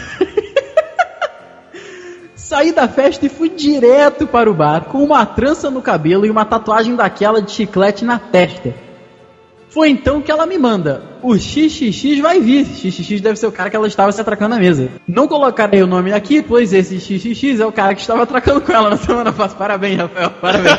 Saí da festa e fui direto para o bar, com uma trança no cabelo e uma tatuagem daquela de chiclete na testa. Foi então que ela me manda. O XXX vai vir. XXX deve ser o cara que ela estava se atracando na mesa. Não colocarei o nome aqui, pois esse XXX é o cara que estava atracando com ela na semana passada. Parabéns, Rafael. Parabéns.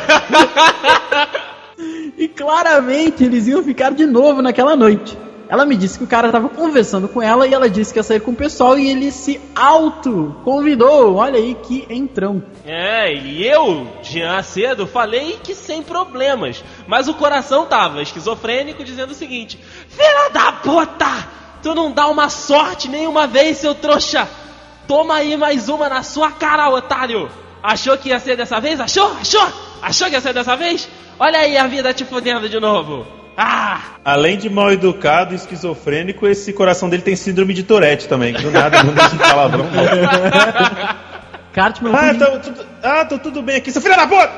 e claramente eles iam ficar de novo naquela noite. Ela me disse que o cara estava conversando com ela e ela disse que ia sair com o pessoal e ele se auto convidou. Olha aí que entrão. É, e eu, Jean cedo, falei que sem problemas. Mas o coração tava esquizofrênico dizendo o seguinte: Filha da puta! Tu não dá uma sorte nenhuma vez, seu trouxa! Toma aí mais uma na sua cara, otário! Achou que ia ser dessa vez? Achou? Achou? Achou que ia ser dessa vez? Olha aí a vida te fodendo de novo! Ah! Além de mal educado e esquizofrênico, esse coração dele tem síndrome de Tourette também, que do nada não deixa de palavrão. Cartman, ah, tô, tudo, ah, tô tudo bem aqui, seu filho da puta!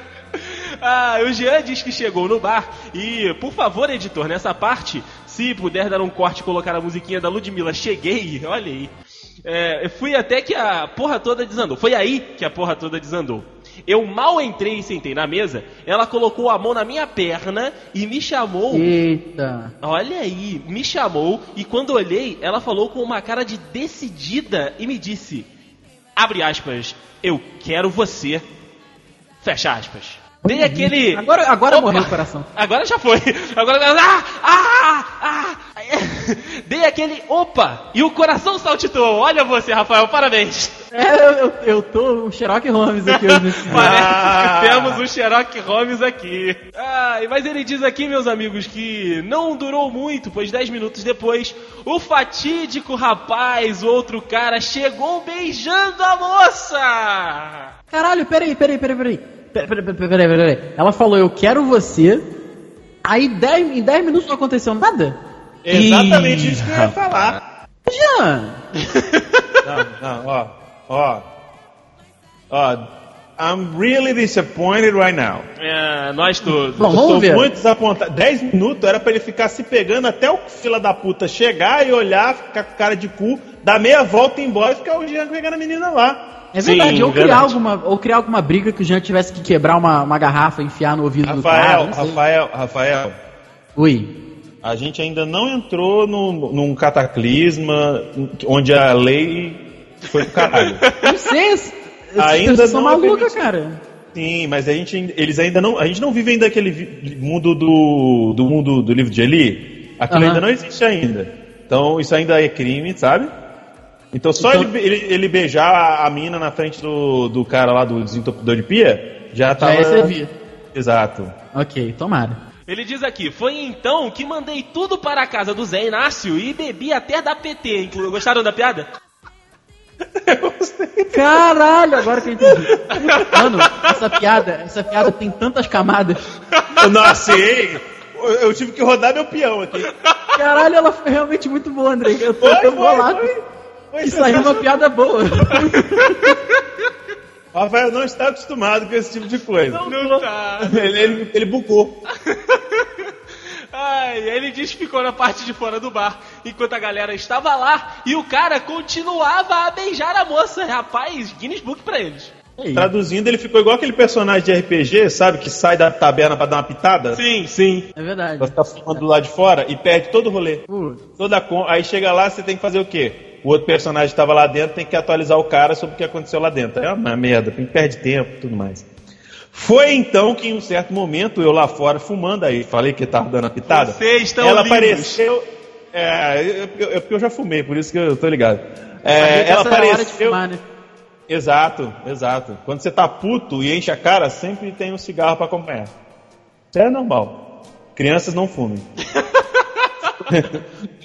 ah, o Jean diz que chegou no bar e, por favor, editor, nessa parte, se puder dar um corte e colocar a musiquinha da Ludmilla, cheguei, olha aí. É, fui até que a porra toda desandou. Foi aí que a porra toda desandou. Eu mal entrei e sentei na mesa, ela colocou a mão na minha perna e me chamou. Eita. Olha aí, me chamou e quando olhei, ela falou com uma cara de decidida e me disse: abre aspas, eu quero você. Fecha aspas. Dei aquele. Agora, agora Opa! morreu o coração. Agora já foi. Agora. Ah! Ah! Ah! Dei aquele. Opa! E o coração saltitou. Olha você, Rafael, parabéns. É, eu, eu, eu tô o Sherlock Holmes aqui hoje. Parece Ah. que temos o Sherlock Holmes aqui. Ai, mas ele diz aqui, meus amigos, que não durou muito, pois 10 minutos depois, o fatídico rapaz, o outro cara, chegou beijando a moça. Caralho, peraí, peraí, peraí, peraí. Peraí, peraí, peraí, peraí, peraí. Ela falou, eu quero você. Aí dez, em 10 minutos não aconteceu nada? Exatamente isso que eu ia falar. Jean! Não, não, ó, ó. Ó, I'm really disappointed right now. É, nós todos. Bom, vamos tô ver. muito desapontado. 10 minutos era pra ele ficar se pegando até o fila da puta chegar e olhar, ficar com cara de cu, dar meia volta e ir embora e ficar o Jean pegando a menina lá. É verdade, Sim, ou, criar verdade. alguma, ou criar alguma briga que o Jean tivesse que quebrar uma, uma garrafa e enfiar no ouvido do cara. Rafael. Rafael, Rafael, Ui. A gente ainda não entrou num, num cataclisma onde a lei foi pro caralho. Não sei, Ainda não é malucas, permitido. cara. Sim, mas a gente, eles ainda não, a gente não vive ainda aquele mundo do, do mundo do livro de Eli. Aquilo Aham. ainda não existe ainda. Então isso ainda é crime, sabe? Então só Então- Ele, ele, ele beijar a, mina na frente do, do cara lá do desentupidor de pia já tava. Já ia servir. Exato. Ok, tomara. Ele diz aqui, foi então que mandei tudo para a casa do Zé Inácio e bebi até da PT. Gostaram da piada? Caralho, agora que eu entendi. Mano, essa piada, essa piada tem tantas camadas. Eu nasci, eu, tive que rodar meu peão aqui. Caralho, ela foi realmente muito boa, André. Eu tô, Foi, vou foi, lá. foi. Foi E saiu uma piada boa. O Rafael não está acostumado com esse tipo de coisa. Não tá. Ele, ele, ele bugou. Ai, ele diz que ficou na parte de fora do bar, enquanto a galera estava lá e o cara continuava a beijar a moça. Rapaz, Guinness Book pra eles. Aí. Traduzindo, ele ficou igual aquele personagem de RPG, sabe? Que sai da taberna pra dar uma pitada. Sim, sim. É verdade. Pra ficar fumando do lado de fora e perde todo o rolê. Putz. Toda a con... Aí chega lá, você tem que fazer o quê? O outro personagem que tava lá dentro tem que atualizar o cara sobre o que aconteceu lá dentro. É uma merda, perde tempo e tudo mais. Foi então que em um certo momento eu lá fora fumando aí, falei que tava dando a pitada. Vocês estão Ela lindos. apareceu. É, eu- eu- é porque eu já fumei, por isso que eu tô ligado. É, ela é apareceu. fumar, né? Exato, exato. Quando você tá puto e enche a cara, sempre tem um cigarro pra acompanhar. Isso é normal. Crianças não fumem.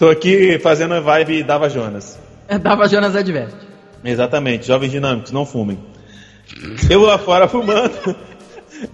Tô aqui fazendo a vibe Dava Jonas. É, Dava Jonas adverte. Exatamente, jovens dinâmicos, não fumem. Eu lá fora fumando.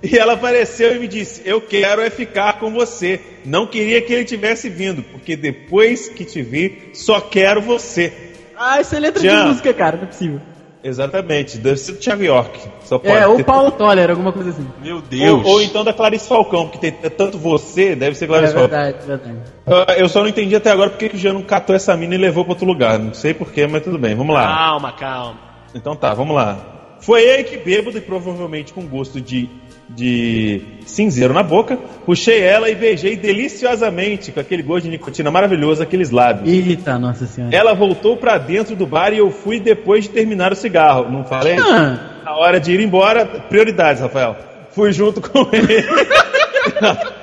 E ela apareceu e me disse: Eu quero é ficar com você. Não queria que ele tivesse vindo, porque depois que te vi, só quero você. Ah, isso é letra Jean. de música, cara, não é possível. Exatamente, deve ser do Thiago York. Só pode É, ou ter- Paulo Toller, alguma coisa assim. Meu Deus. Ou, ou então da Clarice Falcão, porque tem tanto você, deve ser É Clarice Falcão. verdade, é verdade. Ah, Eu só não entendi até agora porque que o Jean não catou essa mina e levou pra outro lugar. Não sei porquê, mas tudo bem, vamos lá. Calma, calma. Então tá, vamos lá. Foi ele que bêbado e provavelmente com gosto de de cinzeiro na boca, puxei ela e beijei deliciosamente, com aquele gosto de nicotina maravilhoso, aqueles lábios. Eita, nossa senhora. Ela voltou pra dentro do bar e eu fui depois de terminar o cigarro. Não falei? Ah, Na hora de ir embora, prioridades, Rafael. Fui junto com ele.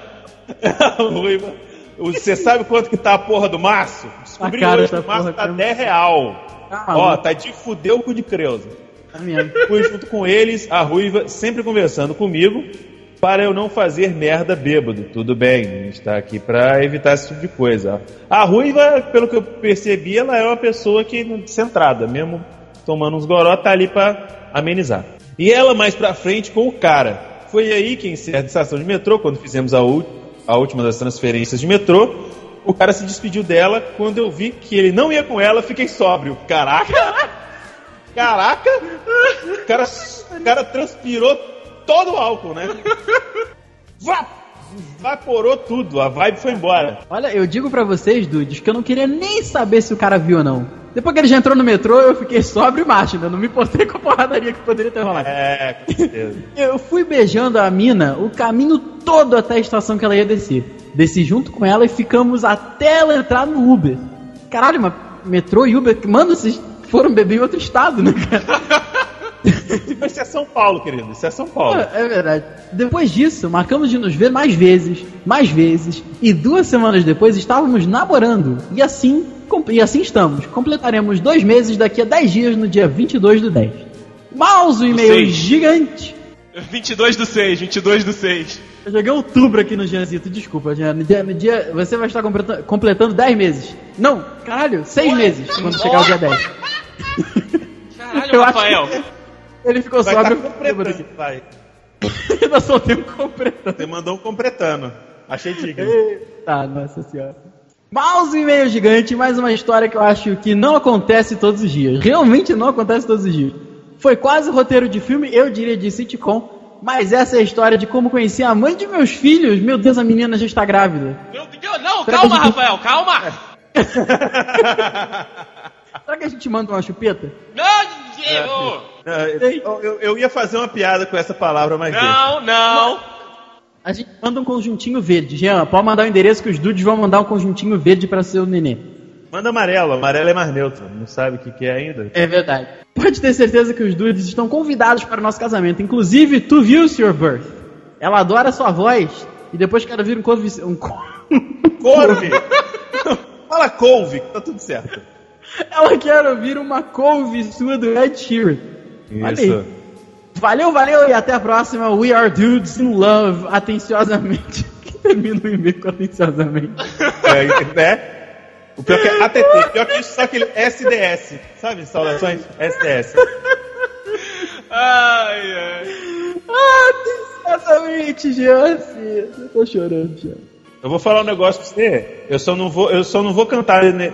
Você sabe quanto que tá a porra do maço? Descobri A cara hoje que o porra, tá cara. 10 real. Tá Ó, tá de fuder o cu de Creuza. Fui junto com eles, a Ruiva sempre conversando comigo para eu não fazer merda bêbado. Tudo bem, a gente tá aqui pra evitar esse tipo de coisa. A Ruiva, pelo que eu percebi, ela é uma pessoa que centrada, mesmo tomando uns goró, tá ali pra amenizar. E ela mais pra frente com o cara. Foi aí que em certa estação de metrô, quando fizemos a, a última das transferências de metrô, o cara se despediu dela. Quando eu vi que ele não ia com ela, fiquei sóbrio. Caraca! Caraca! O cara, o cara transpirou todo o álcool, né? Va- Evaporou tudo, a vibe foi embora. Olha, eu digo pra vocês, dudes, que eu não queria nem saber se o cara viu ou não. Depois que ele já entrou no metrô, eu fiquei sóbrio e macho, né? Não me importei com a porradaria que poderia ter rolado. É, com certeza. Eu fui beijando a mina o caminho todo até a estação que ela ia descer. Desci junto com ela e ficamos até ela entrar no Uber. Caralho, mas metrô e Uber, mano, vocês foram beber em outro estado, né, cara? Mas isso é São Paulo, querido. Isso é São Paulo. É verdade. Depois disso, marcamos de nos ver mais vezes, mais vezes, e duas semanas depois estávamos namorando. E assim, e assim estamos. Completaremos dois meses daqui a 10 dias, no dia 22 do 10. Mouse o e-mail seis. gigante. 22 do 6, 22 do 6. Eu joguei outubro aqui no Gianzito, desculpa, Jean. No dia, no dia- você vai estar completa- completando 10 meses. Não, caralho, 6 meses quando chegar o dia 10. Caralho, Eu Rafael. Ele ficou Vai sóbrio. estar completando, vai. Ainda só tem um completando. Você mandou um completando. Achei digno. Tá, nossa senhora. Mouse e meio gigante, mais uma história que eu acho que não acontece todos os dias. Realmente não acontece todos os dias. Foi quase roteiro de filme, eu diria de sitcom, mas essa é a história de como conheci a mãe de meus filhos. Meu Deus, a menina já está grávida. Meu Deus, não, Será calma, que Rafael, calma. Será que a gente manda uma chupeta? Não, Diego. Eu, eu- eu ia fazer uma piada com essa palavra, mas deixa. Não, não. A gente manda um conjuntinho verde. Jean, pode mandar o endereço que os dudes vão mandar um conjuntinho verde para seu nenê. Manda amarelo. Amarelo é mais neutro. Não sabe o que, que é ainda? É verdade. Pode ter certeza que os dudes estão convidados para o nosso casamento. Inclusive, tu viu Your Birth. Ela adora sua voz. E depois que ela vira um couve... Um... co- Couve! Fala couve, que tá tudo certo. Ela quer ouvir uma couve sua do Ed Sheeran. Isso. Valeu, valeu e até a próxima. We are dudes in love. Atenciosamente. Que termina o e-mail com atenciosamente. É, né? O pior que é ATT. Pior que isso, só aquele SDS. Sabe, saudações? SDS. Ai, ai. Atenciosamente, Jean. Eu tô chorando, Jean. Eu vou falar um negócio pra você. Eu só não vou, eu só não vou cantar ne-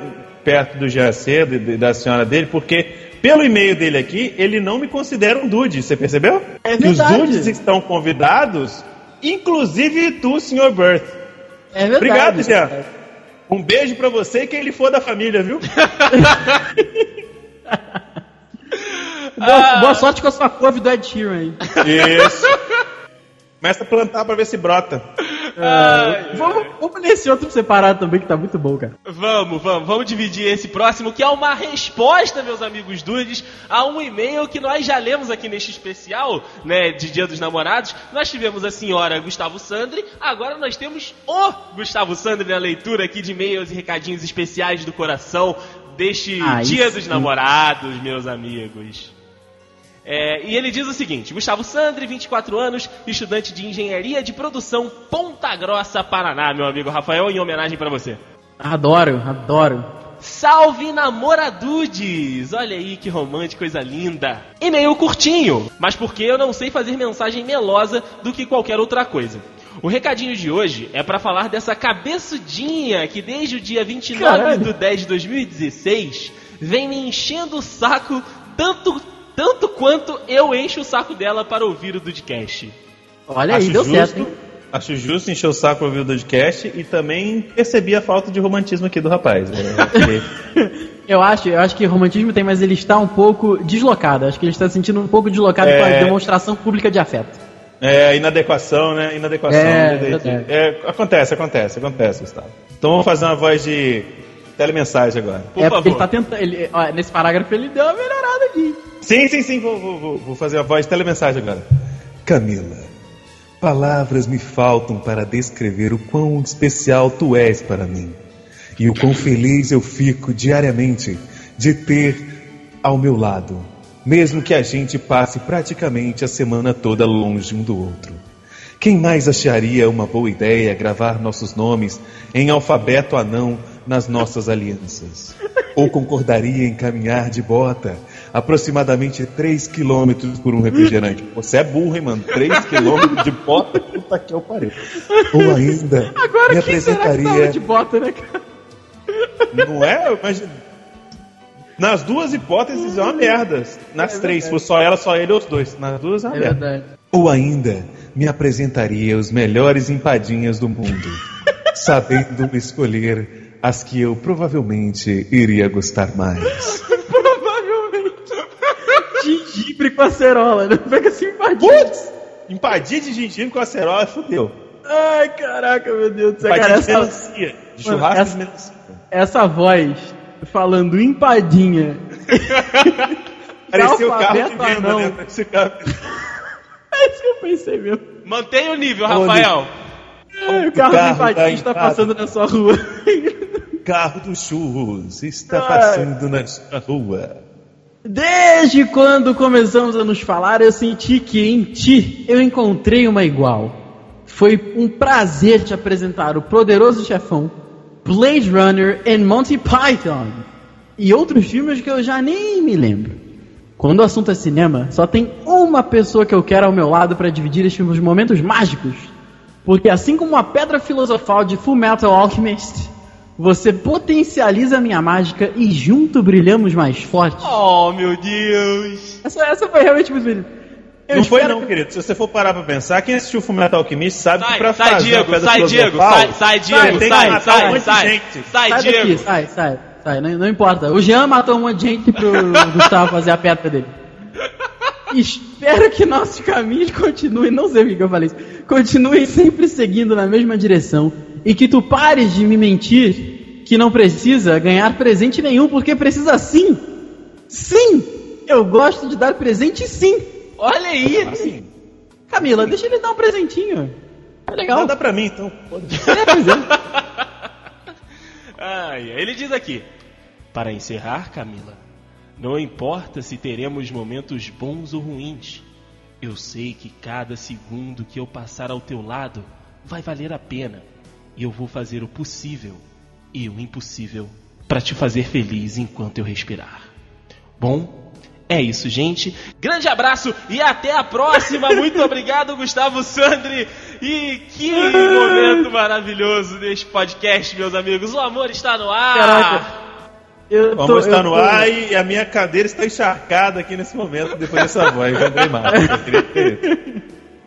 perto do GAC, da senhora dele, porque pelo e-mail dele aqui, ele não me considera um dude. Você percebeu? É que os dudes estão convidados, inclusive tu, Sr. Birth. É verdade. Obrigado, Jean. Um beijo pra você e quem ele for da família, viu? Boa, boa sorte com a sua couve do Ed Sheeran aí. Isso. Começa a plantar pra ver se brota. Vamos, vamos nesse outro separado também, que tá muito bom, cara. Vamos, vamos, vamos dividir esse próximo, que é uma resposta, meus amigos dudes, a um e-mail que nós já lemos aqui neste especial, né, de Dia dos Namorados. Nós tivemos a senhora Gustavo Sandri, agora nós temos o Gustavo Sandri na leitura aqui de e-mails e recadinhos especiais do coração deste Aí Dia dos. Namorados, meus amigos. É, e ele diz o seguinte: Gustavo Sandri, 24 anos, estudante de engenharia de produção, Ponta Grossa, Paraná, meu amigo Rafael, em homenagem pra você. Adoro, adoro. Salve namoradudes! Olha aí que romântico, coisa linda. E-mail curtinho, mas porque eu não sei fazer mensagem melosa do que qualquer outra coisa. O recadinho de hoje é pra falar dessa cabeçudinha que desde o dia 29 Caralho. do 10 de 2016 vem me enchendo o saco tanto, tanto quanto eu encho o saco dela para ouvir o Dudcast. Olha aí, deu certo, hein? Acho justo encher o saco pra ouvir o podcast e também percebi a falta de romantismo aqui do rapaz. né? Eu acho, eu acho que romantismo tem, mas ele está um pouco deslocado. Acho que ele está se sentindo um pouco deslocado É. com a demonstração pública de afeto. É, inadequação, né? Inadequação. É, né? verdade. É, acontece, acontece, acontece, Gustavo. Então vamos fazer uma voz de telemensagem agora. Por é porque favor. ele tá tentando. Ele, ó, nesse parágrafo ele deu uma melhorada aqui. Sim, sim, sim, vou, vou, vou, vou fazer a voz de telemensagem agora. Camila, palavras me faltam para descrever o quão especial tu és para mim. E o quão feliz eu fico diariamente de ter ao meu lado, mesmo que a gente passe praticamente a semana toda longe um do outro. Quem mais acharia uma boa ideia gravar nossos nomes em alfabeto anão nas nossas alianças? Ou concordaria em caminhar de bota aproximadamente 3 quilômetros por um refrigerante? Você é burro, hein, mano? 3 quilômetros de bota? Puta que eu pariu. Ou ainda Agora me quem será que tava apresentaria... de bota, né, cara? Não é? Mas nas duas hipóteses é uma merda. Nas É três, se for só ela, só ele ou os dois. Nas duas é uma É merda. verdade. Ou ainda me apresentaria os melhores empadinhas do mundo, sabendo escolher as que eu provavelmente iria gostar mais. Provavelmente. Gengibre com acerola, né? Pega assim, empadinha. Putz! Empadinha de gengibre com acerola, fudeu. Ai, caraca, meu Deus do céu. Cara, Empadinha de essa, melancia. De Mano, churrasco essa- de melancia. essa voz falando empadinha. Parecia o carro de anão. né? Parecia o carro... É isso que eu pensei mesmo. Mantenha o nível, Rafael. O carro, carro do tá está passando na sua rua. carro dos churros está passando na sua rua. Desde quando começamos a nos falar, eu senti que em ti eu encontrei uma igual. Foi um prazer te apresentar o Poderoso Chefão, Blade Runner e Monty Python. E outros filmes que eu já nem me lembro. Quando o assunto é cinema, só tem uma pessoa que eu quero ao meu lado para dividir estes momentos mágicos. Porque assim como a pedra filosofal de Full Metal Alchemist, você potencializa a minha mágica e junto brilhamos mais forte. Oh, meu Deus. Essa, essa foi realmente muito bonita. Eu não foi não, que- querido. Se você for parar pra pensar, quem assistiu o Fullmetal Alchemist sabe que Sai, pra sai, fazer Diego, sai, Diego, filosofal, sai, sai, Diego, que sai, sai, um sai, gente. sai, Sai Diego. daqui, sai, sai, sai, não, não importa. O Jean matou um monte de gente pro Gustavo fazer a pedra dele. Espero que nossos caminhos continuem, não sei o que eu falei continuem sempre seguindo na mesma direção e que tu pares de me mentir que não precisa ganhar presente nenhum, porque precisa sim. Sim! Eu gosto de dar presente sim. Olha aí. Assim, Camila, deixa ele dar um presentinho. É legal. Nada pra mim, então. É, pois é. Ai, ele diz aqui: Para encerrar, Camila, não importa se teremos momentos bons ou ruins, eu sei que cada segundo que eu passar ao teu lado vai valer a pena. E eu vou fazer o possível e o impossível para te fazer feliz enquanto eu respirar. Bom, é isso, gente. Grande abraço e até a próxima. Muito obrigado, Gustavo Sandri. E que momento maravilhoso neste podcast, meus amigos. O amor está no ar. Caraca. Eu está eu no tô- ar e a minha cadeira está encharcada aqui nesse momento, depois dessa voz. Eu andei mais. Eu queria ter.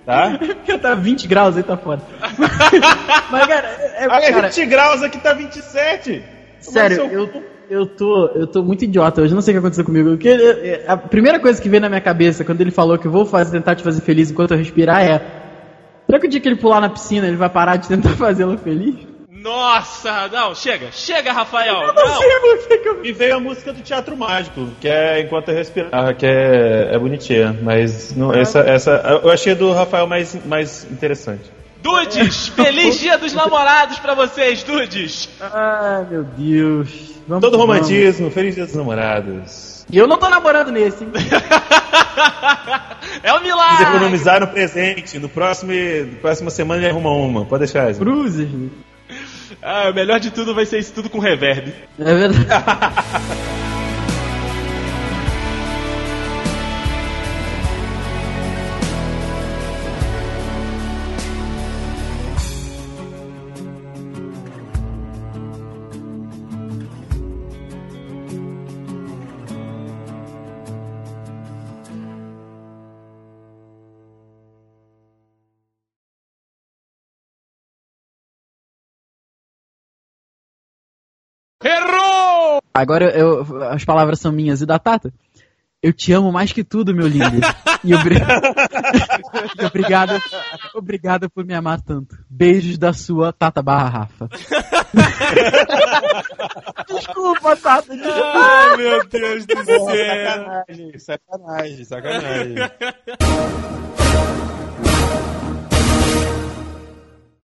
Tá? Porque tá 20 graus aí, tá foda. Mas, cara, é, Ah, é cara, 20 graus, aqui tá 27. sério, eu, eu, tô, eu tô muito idiota hoje, não sei o que aconteceu comigo. Porque, é, a primeira coisa que veio na minha cabeça quando ele falou que eu vou fazer, tentar te fazer feliz enquanto eu respirar é. Será que o dia que ele pular na piscina ele vai parar de tentar fazê-lo feliz? Nossa, não, chega, chega, Rafael. Eu não, sei que eu. E veio a música do Teatro Mágico, que é Enquanto eu Respirar, que é, é bonitinha, mas não, essa, essa eu achei a do Rafael mais, mais interessante. Dudes, feliz dia dos namorados pra vocês, Dudes. Ah, meu Deus. Vamos, Todo vamos. romantismo, Feliz Dia dos Namorados. E eu não tô namorando nesse, hein? É um milagre. economizaram presente, no próximo, na próxima semana ele arruma uma, pode deixar essa. Cruzes. Ah, o melhor de tudo vai ser isso tudo com reverb. É verdade. Agora eu, as palavras são minhas e da Tata. Eu te amo mais que tudo, meu lindo. E, obri... e obrigado, obrigado por me amar tanto. Beijos da sua Tata Barra Rafa. desculpa, Tata. Desculpa. Ai, meu Deus do céu. Sacanagem, sacanagem, sacanagem.